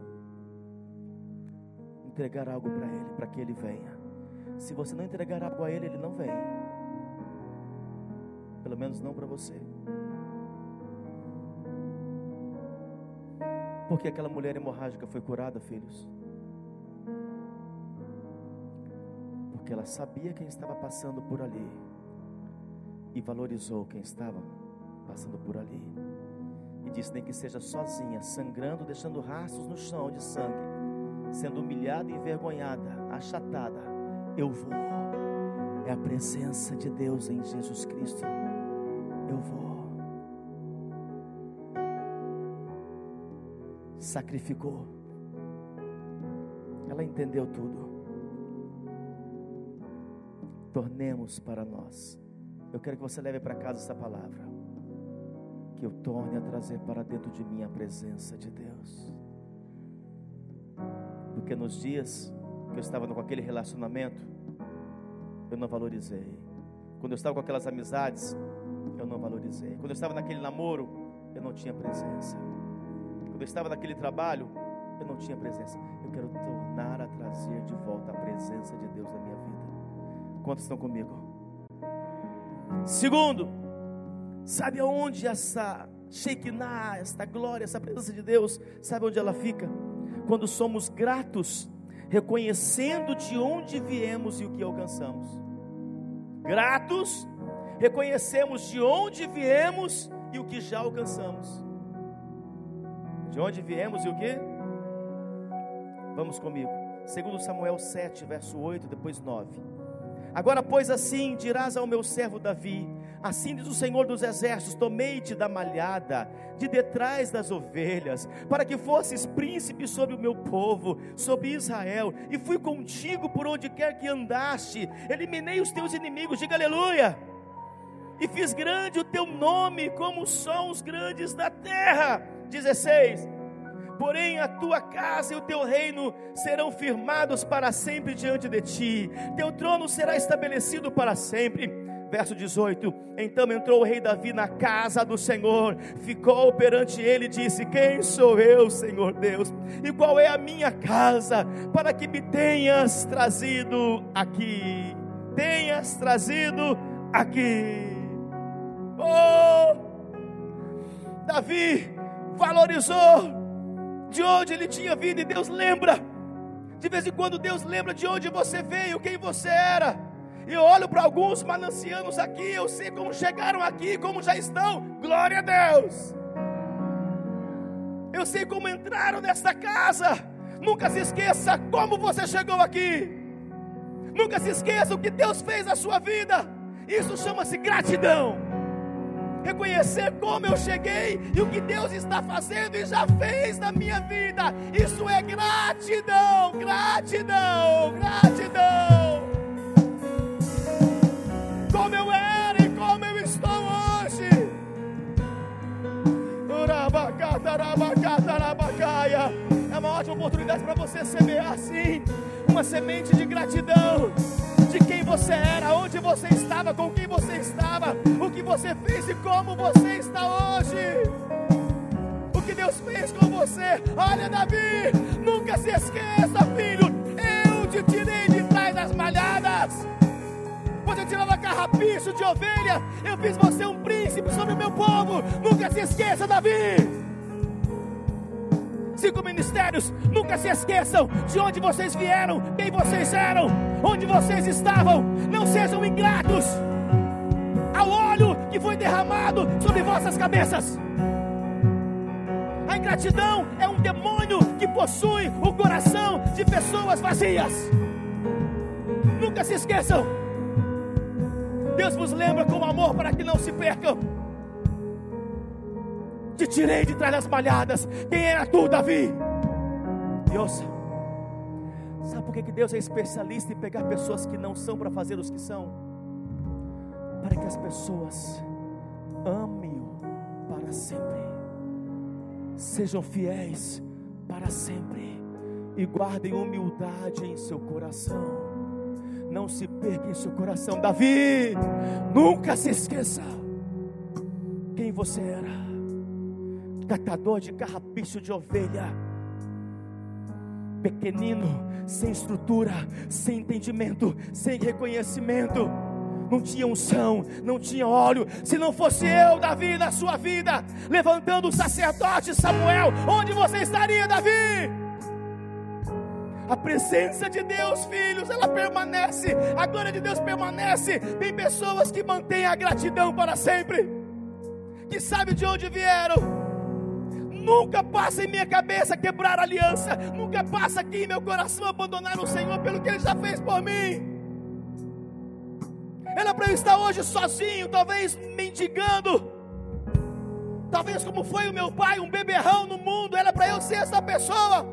Entregar algo para Ele, para que Ele venha. Se você não entregar algo a Ele, Ele não vem. Pelo menos não para você. Porque aquela mulher hemorrágica foi curada, filhos? Porque ela sabia quem estava passando por ali e valorizou quem estava passando por ali. E disse: nem que seja sozinha, sangrando, deixando rastros no chão de sangue, sendo humilhada envergonhada, achatada, eu vou. É a presença de Deus em Jesus Cristo. Eu vou. Sacrificou. Ela entendeu tudo. Tornemos para nós. Eu quero que você leve para casa essa palavra. Que eu torne a trazer para dentro de mim a presença de Deus. Porque nos dias que eu estava com aquele relacionamento, eu não valorizei. Quando eu estava com aquelas amizades, eu não valorizei. Quando eu estava naquele namoro, eu não tinha presença. Quando eu estava naquele trabalho, eu não tinha presença. Eu quero tornar a trazer de volta a presença de Deus na minha vida. Quantos estão comigo? Segundo, sabe aonde essa Shekinah, esta glória, essa presença de Deus, sabe onde ela fica? Quando somos gratos reconhecendo de onde viemos e o que alcançamos. Gratos, reconhecemos de onde viemos e o que já alcançamos. De onde viemos e o que? Vamos comigo. Segundo Samuel 7, verso 8, depois 9. Agora, pois assim dirás ao meu servo Davi: Assim diz o Senhor dos Exércitos: Tomei-te da malhada, de detrás das ovelhas, para que fosses príncipe sobre o meu povo, sobre Israel, e fui contigo por onde quer que andaste, eliminei os teus inimigos, diga aleluia, e fiz grande o teu nome, como são os grandes da terra. 16 porém a tua casa e o teu reino serão firmados para sempre diante de ti, teu trono será estabelecido para sempre. Verso 18: Então entrou o rei Davi na casa do Senhor, ficou perante ele e disse: Quem sou eu, Senhor Deus? E qual é a minha casa para que me tenhas trazido aqui? Tenhas trazido aqui. Oh! Davi valorizou de onde ele tinha vindo, e Deus lembra. De vez em quando Deus lembra de onde você veio, quem você era. E eu olho para alguns manancianos aqui, eu sei como chegaram aqui, como já estão. Glória a Deus. Eu sei como entraram nesta casa. Nunca se esqueça como você chegou aqui. Nunca se esqueça o que Deus fez na sua vida. Isso chama-se gratidão reconhecer como eu cheguei e o que Deus está fazendo e já fez na minha vida. Isso é gratidão, gratidão, gratidão. Como eu era e como eu estou hoje. É uma ótima oportunidade para você semear assim uma semente de gratidão você era, onde você estava, com quem você estava, o que você fez e como você está hoje. O que Deus fez com você. Olha, Davi, nunca se esqueça, filho. Eu te tirei de trás das malhadas. Você tirava carrapicho de ovelha. Eu fiz você um príncipe sobre o meu povo. Nunca se esqueça, Davi cinco ministérios. Nunca se esqueçam de onde vocês vieram, quem vocês eram, onde vocês estavam. Não sejam ingratos ao óleo que foi derramado sobre vossas cabeças. A ingratidão é um demônio que possui o coração de pessoas vazias. Nunca se esqueçam. Deus vos lembra com amor para que não se percam. Te tirei de trás das malhadas. Quem era tu, Davi? E ouça. Sabe por que Deus é especialista em pegar pessoas que não são para fazer os que são? Para que as pessoas amem-o para sempre, sejam fiéis para sempre e guardem humildade em seu coração. Não se perca em seu coração, Davi. Nunca se esqueça quem você era catador de carrapicho de ovelha, pequenino, sem estrutura, sem entendimento, sem reconhecimento. não tinha unção, não tinha óleo. Se não fosse eu, Davi, na sua vida, levantando o sacerdote Samuel, onde você estaria, Davi? A presença de Deus, filhos, ela permanece. A glória de Deus permanece. Tem pessoas que mantêm a gratidão para sempre, que sabem de onde vieram. Nunca passa em minha cabeça quebrar a aliança. Nunca passa aqui em meu coração abandonar o Senhor pelo que Ele já fez por mim. Era para eu estar hoje sozinho, talvez mendigando. Talvez como foi o meu pai, um beberrão no mundo, era para eu ser essa pessoa.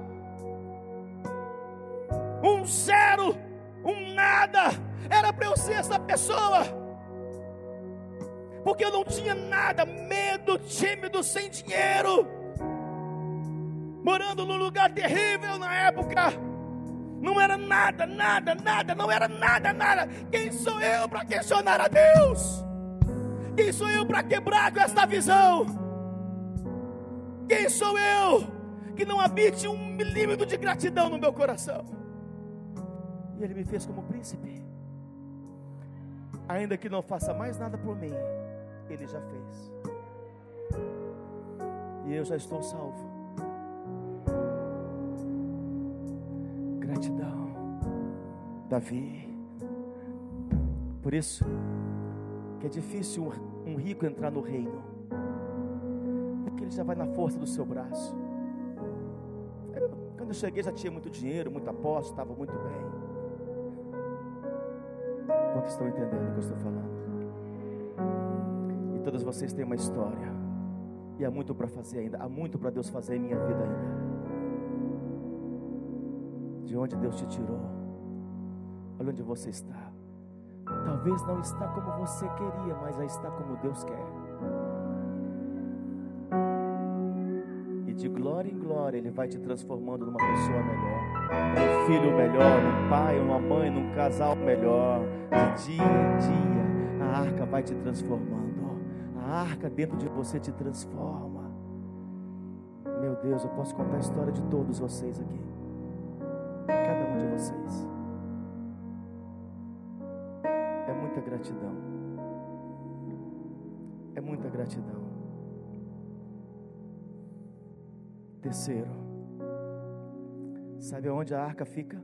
Um zero, um nada, era para eu ser essa pessoa. Porque eu não tinha nada, medo, tímido, sem dinheiro. Morando num lugar terrível na época não era nada, nada, nada, não era nada, nada. Quem sou eu para questionar a Deus? Quem sou eu para quebrar com esta visão? Quem sou eu que não habite um milímetro de gratidão no meu coração? E Ele me fez como príncipe. Ainda que não faça mais nada por mim, Ele já fez. E eu já estou salvo. Gratidão. Davi. Por isso que é difícil um rico entrar no reino. Porque ele já vai na força do seu braço. Eu, quando eu cheguei já tinha muito dinheiro, muita posse, estava muito bem. Quantos estão entendendo o que eu estou falando? E todos vocês têm uma história. E há muito para fazer ainda. Há muito para Deus fazer em minha vida ainda de onde Deus te tirou. Olha onde você está. Talvez não está como você queria, mas já está como Deus quer. E de glória em glória Ele vai te transformando numa pessoa melhor, num filho melhor, num pai, numa mãe, num casal melhor. De dia em dia a arca vai te transformando. A arca dentro de você te transforma. Meu Deus, eu posso contar a história de todos vocês aqui vocês. É muita gratidão. É muita gratidão. Terceiro, sabe onde a arca fica?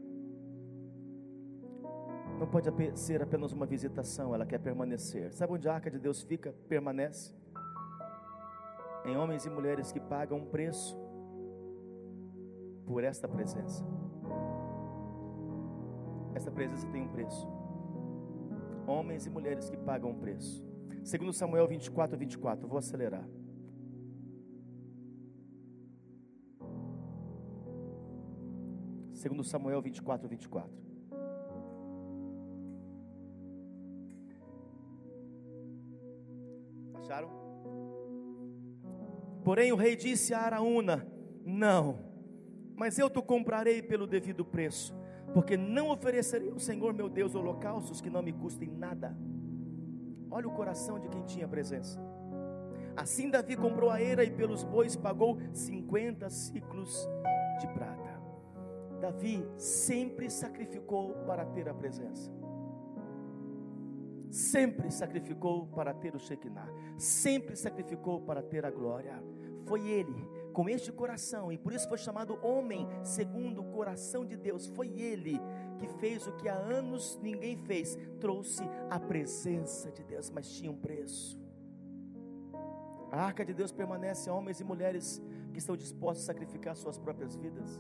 Não pode ser apenas uma visitação, ela quer permanecer. Sabe onde a arca de Deus fica? Permanece. Em homens e mulheres que pagam um preço por esta presença. Essa presença tem um preço. Homens e mulheres que pagam um preço. Segundo Samuel 24, 24, vou acelerar. Segundo Samuel 24, 24. Acharam? Porém o rei disse a Araúna: Não, mas eu te comprarei pelo devido preço porque não oferecerei ao Senhor meu Deus holocaustos que não me custem nada. Olha o coração de quem tinha presença. Assim Davi comprou a eira e pelos bois pagou 50 ciclos de prata. Davi sempre sacrificou para ter a presença. Sempre sacrificou para ter o Shekinah. Sempre sacrificou para ter a glória. Foi ele com este coração, e por isso foi chamado homem segundo o coração de Deus. Foi ele que fez o que há anos ninguém fez, trouxe a presença de Deus, mas tinha um preço. A arca de Deus permanece a homens e mulheres que estão dispostos a sacrificar suas próprias vidas,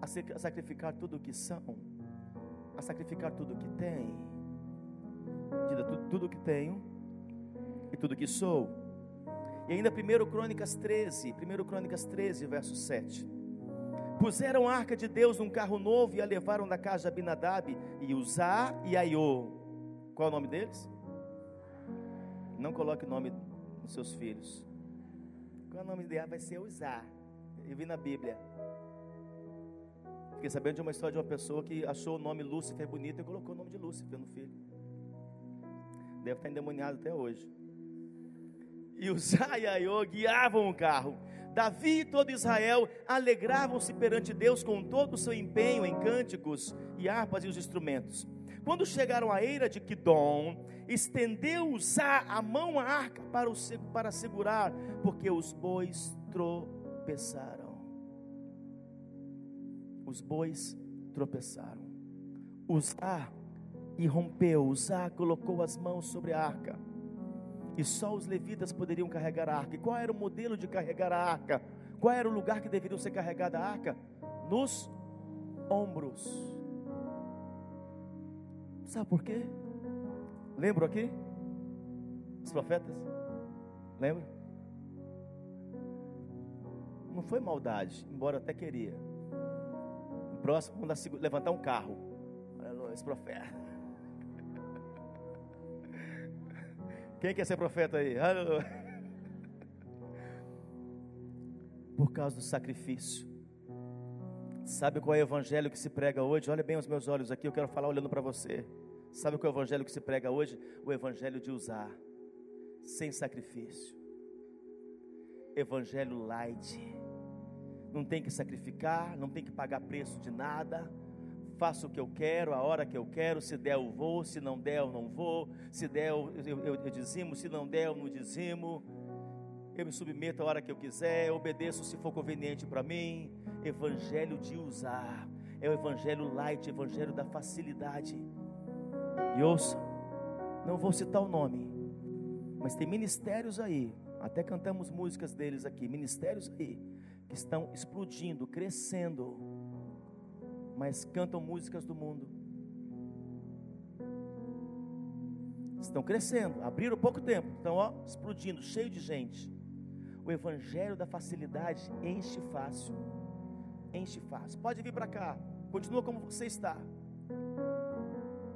a sacrificar tudo o que são, a sacrificar tudo o que têm, tudo o que tenho e tudo o que sou e ainda 1 Crônicas 13, 1 Crônicas 13, verso 7. Puseram a arca de Deus num carro novo e a levaram da casa de Abinadab e Uzá e Aiô. Qual é o nome deles? Não coloque o nome dos seus filhos. Qual é o nome dela? Vai ser Uzá. Eu vi na Bíblia. Fiquei sabendo de uma história de uma pessoa que achou o nome Lúcifer bonito e colocou o nome de Lúcifer no filho. Deve estar endemoniado até hoje e os Aiaiô guiavam o carro. Davi e todo Israel alegravam-se perante Deus com todo o seu empenho em cânticos e harpas e os instrumentos. Quando chegaram à eira de Quidom, estendeu Uzá a mão à arca para, o, para segurar, porque os bois tropeçaram. Os bois tropeçaram. Uzá irrompeu, Uzá colocou as mãos sobre a arca. E só os levitas poderiam carregar a arca. E qual era o modelo de carregar a arca? Qual era o lugar que deveria ser carregada a arca? Nos ombros. Sabe por quê? Lembro aqui? Os profetas? Lembra? Não foi maldade, embora até queria. O próximo, vamos levantar um carro. Aleluia, esse profeta. Quem quer ser profeta aí? Por causa do sacrifício. Sabe qual é o evangelho que se prega hoje? Olha bem os meus olhos aqui, eu quero falar olhando para você. Sabe qual é o evangelho que se prega hoje? O evangelho de usar, sem sacrifício. Evangelho light. Não tem que sacrificar, não tem que pagar preço de nada. Faço o que eu quero, a hora que eu quero. Se der, eu vou. Se não der, eu não vou. Se der, eu, eu, eu, eu dizimo. Se não der, eu não dizimo. Eu me submeto a hora que eu quiser. Obedeço se for conveniente para mim. Evangelho de usar. É o evangelho light, evangelho da facilidade. E ouça, não vou citar o nome, mas tem ministérios aí, até cantamos músicas deles aqui, ministérios aí, que estão explodindo, crescendo, mas cantam músicas do mundo. Estão crescendo, abriram pouco tempo, estão ó, explodindo, cheio de gente. O evangelho da facilidade enche fácil. Enche fácil. Pode vir para cá. Continua como você está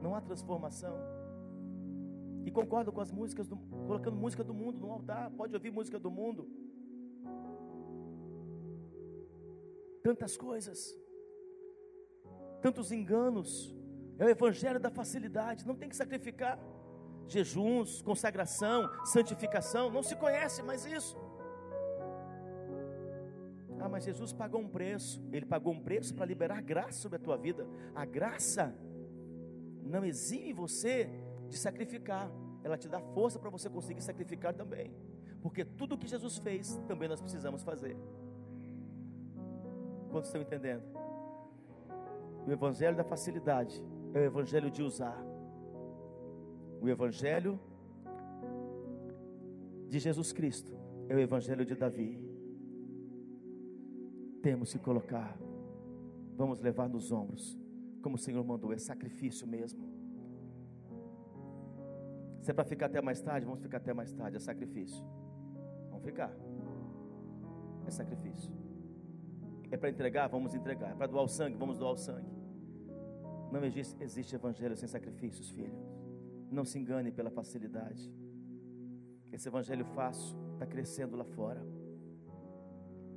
não há transformação. E concordo com as músicas, do, colocando música do mundo no altar, pode ouvir música do mundo. Tantas coisas, tantos enganos, é o evangelho da facilidade, não tem que sacrificar. Jejuns, consagração, santificação, não se conhece mais isso. Ah, mas Jesus pagou um preço, Ele pagou um preço para liberar graça sobre a tua vida. A graça não exime você de sacrificar, ela te dá força para você conseguir sacrificar também, porque tudo que Jesus fez também nós precisamos fazer. Quantos estão entendendo? O evangelho da facilidade é o evangelho de usar. O evangelho de Jesus Cristo é o evangelho de Davi. Temos que colocar, vamos levar nos ombros como o Senhor mandou, é sacrifício mesmo. Se é para ficar até mais tarde, vamos ficar até mais tarde, é sacrifício. Vamos ficar. É sacrifício. É para entregar, vamos entregar. É para doar o sangue, vamos doar o sangue. Não existe, existe evangelho sem sacrifícios, filho. Não se engane pela facilidade. Esse evangelho fácil está crescendo lá fora.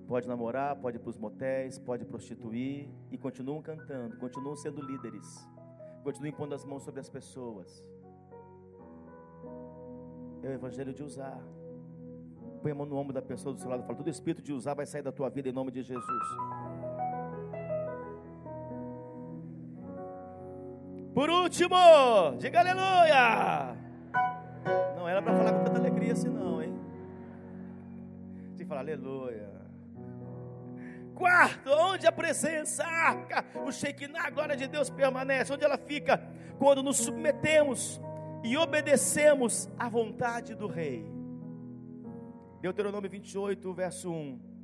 Pode namorar, pode ir para os motéis, pode prostituir e continuam cantando, continuam sendo líderes, continuam impondo as mãos sobre as pessoas. É o evangelho de usar. Põe a mão no ombro da pessoa do seu lado e fala: todo espírito de usar vai sair da tua vida em nome de Jesus. Por último, diga aleluia. Não era para falar com tanta alegria assim, não, hein? Tinha que falar aleluia. Quarto, onde a presença, arca, o Shekinah, a glória de Deus permanece, onde ela fica? Quando nos submetemos e obedecemos à vontade do Rei. Deuteronômio 28, verso 1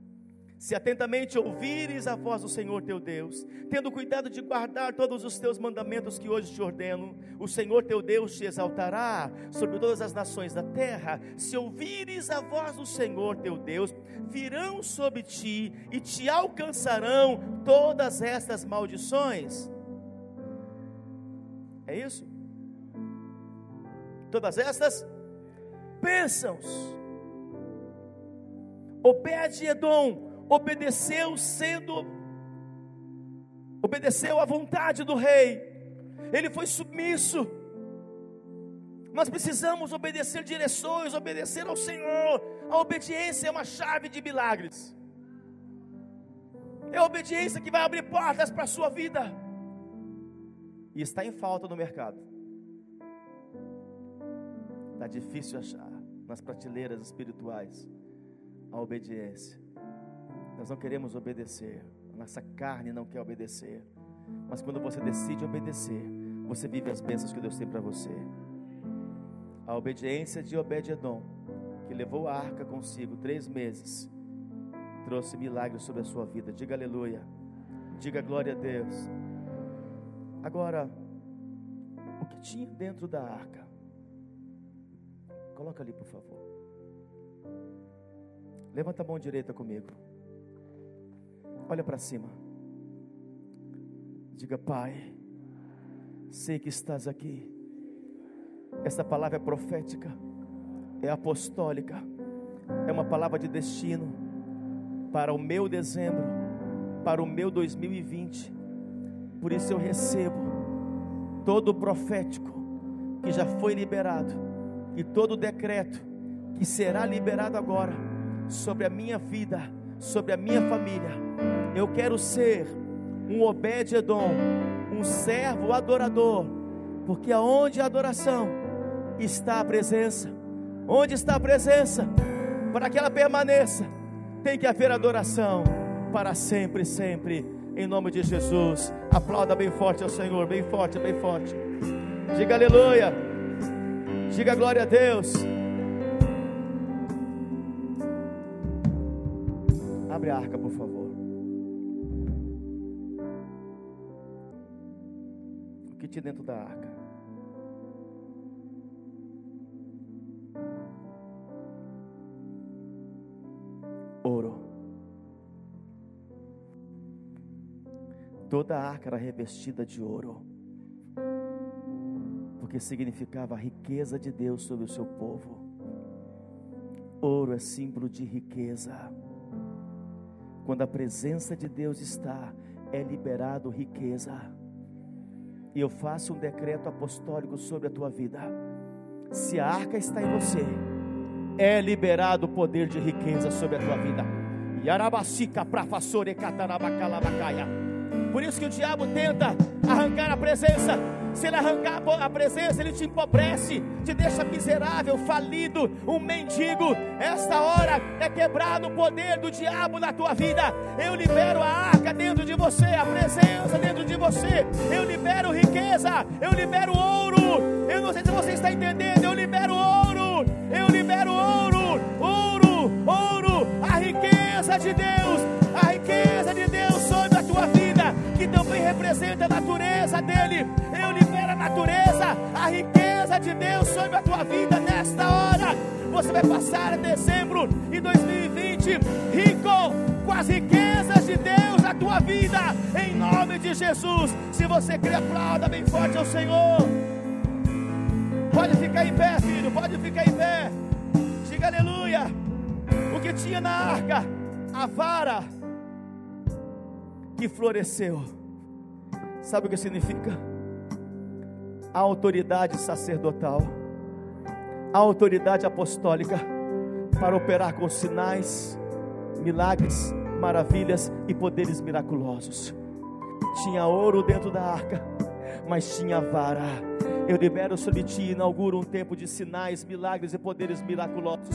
se atentamente ouvires a voz do Senhor teu Deus, tendo cuidado de guardar todos os teus mandamentos que hoje te ordeno, o Senhor teu Deus te exaltará sobre todas as nações da terra. Se ouvires a voz do Senhor teu Deus, virão sobre ti e te alcançarão todas estas maldições. É isso? Todas estas bênçãos. Obed-Edom obedeceu sendo obedeceu à vontade do rei. Ele foi submisso. Nós precisamos obedecer direções, obedecer ao Senhor. A obediência é uma chave de milagres. É a obediência que vai abrir portas para a sua vida. e está em falta no mercado. Está difícil achar nas prateleiras espirituais a obediência. Nós não queremos obedecer, nossa carne não quer obedecer. Mas quando você decide obedecer, você vive as bênçãos que Deus tem para você. A obediência de Obed-Edom, que levou a arca consigo três meses, trouxe milagres sobre a sua vida. Diga aleluia. Diga glória a Deus. Agora, o que tinha dentro da arca? Coloca ali, por favor. Levanta a mão direita comigo. Olha para cima. Diga, Pai, sei que estás aqui. Essa palavra é profética, é apostólica, é uma palavra de destino para o meu dezembro, para o meu 2020. Por isso eu recebo todo o profético que já foi liberado e todo o decreto que será liberado agora sobre a minha vida, sobre a minha família. Eu quero ser um Obed-Edom, um servo adorador, porque aonde a adoração está a presença, onde está a presença, para que ela permaneça, tem que haver adoração para sempre, sempre, em nome de Jesus. Aplauda bem forte ao Senhor, bem forte, bem forte. Diga aleluia, diga glória a Deus. Abre a arca, por favor. tinha dentro da arca? Ouro. Toda a arca era revestida de ouro, porque significava a riqueza de Deus sobre o seu povo. Ouro é símbolo de riqueza. Quando a presença de Deus está, é liberado riqueza e eu faço um decreto apostólico sobre a tua vida. Se a arca está em você, é liberado o poder de riqueza sobre a tua vida. Por isso que o diabo tenta arrancar a presença se ele arrancar a presença, ele te empobrece, te deixa miserável, falido, um mendigo. Esta hora é quebrado o poder do diabo na tua vida. Eu libero a arca dentro de você, a presença dentro de você. Eu libero riqueza, eu libero ouro. Eu não sei se você está entendendo. Eu libero ouro, eu libero ouro, ouro, ouro. A riqueza de Deus, a riqueza de Deus sobre a tua vida, que também representa a natureza dele. Natureza, a riqueza de Deus sobre a tua vida nesta hora. Você vai passar dezembro de 2020 rico com as riquezas de Deus na tua vida, em nome de Jesus. Se você crê, aplauda bem forte ao Senhor. Pode ficar em pé, filho, pode ficar em pé. Diga aleluia. O que tinha na arca? A vara que floresceu. Sabe o que significa? A autoridade sacerdotal, a autoridade apostólica para operar com sinais, milagres, maravilhas e poderes miraculosos. Tinha ouro dentro da arca, mas tinha vara. Eu libero sobre ti e inauguro um tempo de sinais, milagres e poderes miraculosos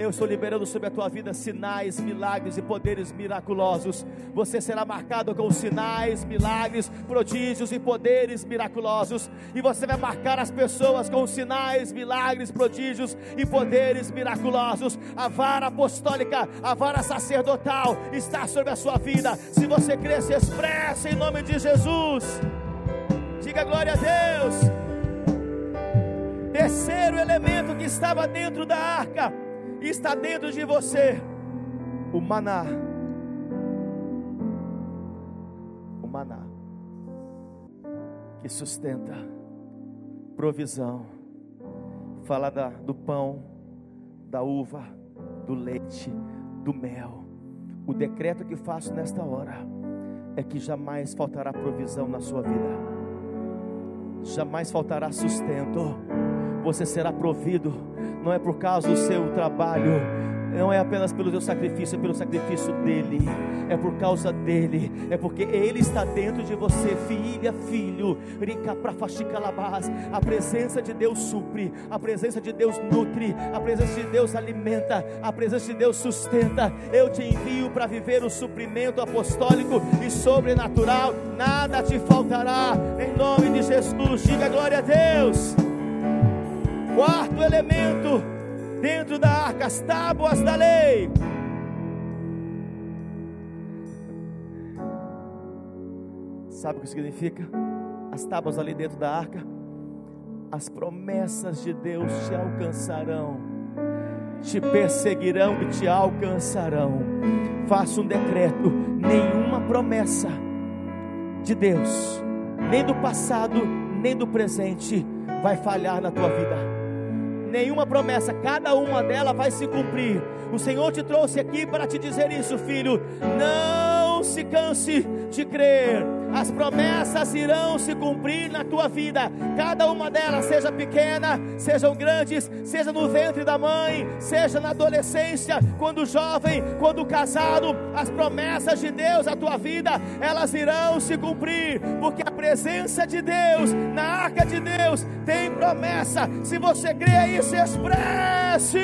eu estou liberando sobre a tua vida sinais, milagres e poderes miraculosos. Você será marcado com sinais, milagres, prodígios e poderes miraculosos. E você vai marcar as pessoas com sinais, milagres, prodígios e poderes miraculosos. A vara apostólica, a vara sacerdotal está sobre a sua vida. Se você crer, se expressa em nome de Jesus. Diga glória a Deus. Terceiro elemento que estava dentro da arca está dentro de você o maná. O maná que sustenta provisão. Fala da, do pão, da uva, do leite, do mel. O decreto que faço nesta hora é que jamais faltará provisão na sua vida, jamais faltará sustento você será provido, não é por causa do seu trabalho, não é apenas pelo teu sacrifício, é pelo sacrifício dele, é por causa dele, é porque ele está dentro de você, filha, filho. A presença de Deus supre, a presença de Deus nutre, a presença de Deus alimenta, a presença de Deus sustenta. Eu te envio para viver o suprimento apostólico e sobrenatural, nada te faltará, em nome de Jesus. Diga glória a Deus. Quarto elemento dentro da arca, as tábuas da lei. Sabe o que significa? As tábuas ali dentro da arca. As promessas de Deus te alcançarão, te perseguirão e te alcançarão. Faça um decreto: nenhuma promessa de Deus, nem do passado, nem do presente, vai falhar na tua vida nenhuma promessa, cada uma delas vai se cumprir. O Senhor te trouxe aqui para te dizer isso, filho. Não se canse de crer. As promessas irão se cumprir na tua vida. Cada uma delas, seja pequena, sejam grandes, seja no ventre da mãe, seja na adolescência, quando jovem, quando casado, as promessas de Deus à tua vida, elas irão se cumprir, porque a presença de Deus na arca de Deus tem promessa. Se você crê isso, expresse.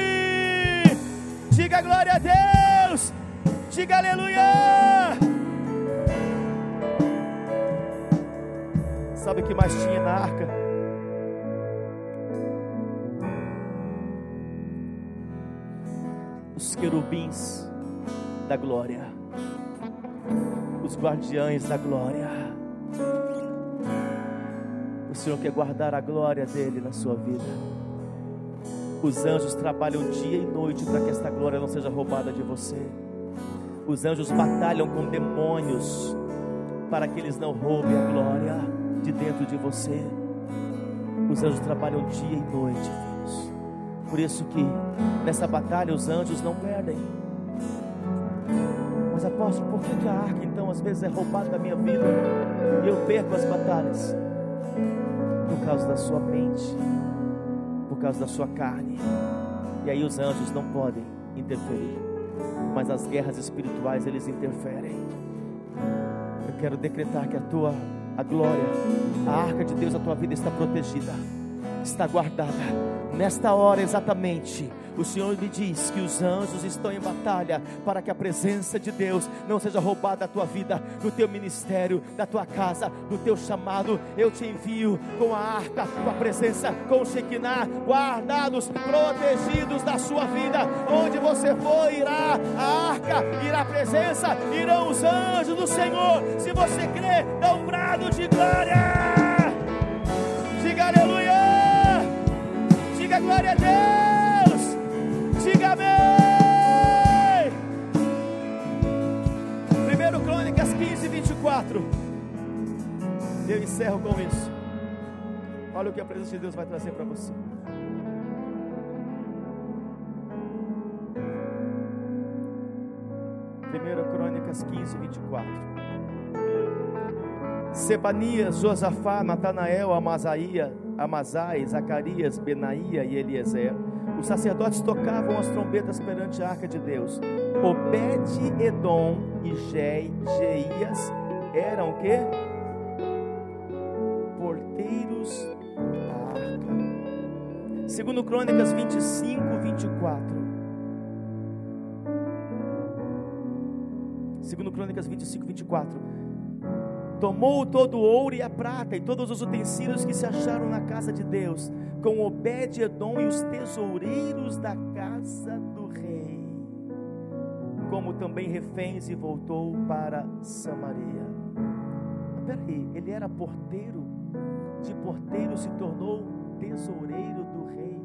Diga glória a Deus. Diga aleluia. Sabe o que mais tinha na arca? Os querubins da glória, os guardiães da glória. O Senhor quer guardar a glória dele na sua vida. Os anjos trabalham dia e noite para que esta glória não seja roubada de você. Os anjos batalham com demônios para que eles não roubem a glória de dentro de você. Os anjos trabalham dia e noite, filhos. Por isso que nessa batalha os anjos não perdem. Mas apóstolo, por que a arca então às vezes é roubada da minha vida e eu perco as batalhas? Por causa da sua mente por causa da sua carne. E aí os anjos não podem interferir, mas as guerras espirituais eles interferem. Eu quero decretar que a tua a glória, a arca de Deus, a tua vida está protegida, está guardada. Nesta hora exatamente, o Senhor me diz que os anjos estão em batalha para que a presença de Deus não seja roubada da tua vida, do teu ministério, da tua casa, do teu chamado. Eu te envio com a arca, com a presença, com o Shekinah, guardados, protegidos da sua vida. Onde você for, irá a arca, irá a presença, irão os anjos do Senhor. Se você crê, dá um brado de glória. Diga aleluia. Glória a Deus. Diga amém. 1 Crônicas 15, 24. Eu encerro com isso. Olha o que a presença de Deus vai trazer para você. Primeiro Crônicas 15, 24. Sebanias, Josafá, Natanael, Amazaia, Amazai, Zacarias, Benaía e Eliezer os sacerdotes tocavam as trombetas perante a arca de Deus. Obed, Edom e Jeias eram o quê? Porteiros da arca. Segundo Crônicas 25, 24. Segundo Crônicas 25, 24 tomou todo o ouro e a prata e todos os utensílios que se acharam na casa de Deus, com Obed-Edom e os tesoureiros da casa do rei, como também reféns e voltou para Samaria. Peraí, ele era porteiro, de porteiro se tornou tesoureiro do rei,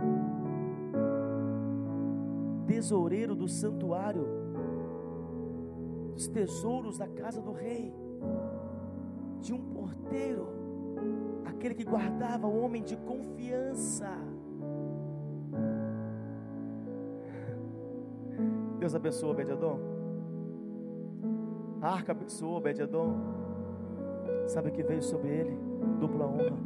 tesoureiro do santuário, dos tesouros da casa do rei de um porteiro, aquele que guardava o homem de confiança. Deus abençoou Obed-Edom. A arca abençoou Obed-Edom. Sabe o que veio sobre ele? Dupla honra.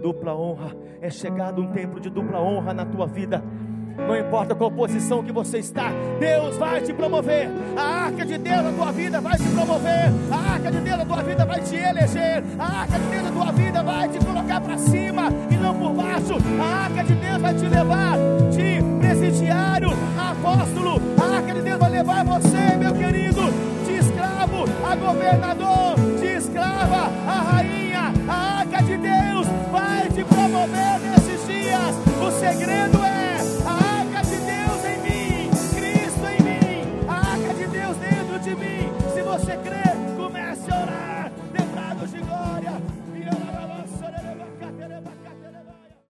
Dupla honra. É chegado um tempo de dupla honra na tua vida não importa qual posição que você está, Deus vai te promover. A arca de Deus na tua vida vai te promover. A arca de Deus na tua vida vai te eleger. A arca de Deus na tua vida vai te colocar para cima e não por baixo. A arca de Deus vai te levar de presidiário a apóstolo. A arca de Deus vai levar você, meu querido, de escravo a governador, de escrava a rainha. A arca de Deus vai te promover nesses dias. O segredo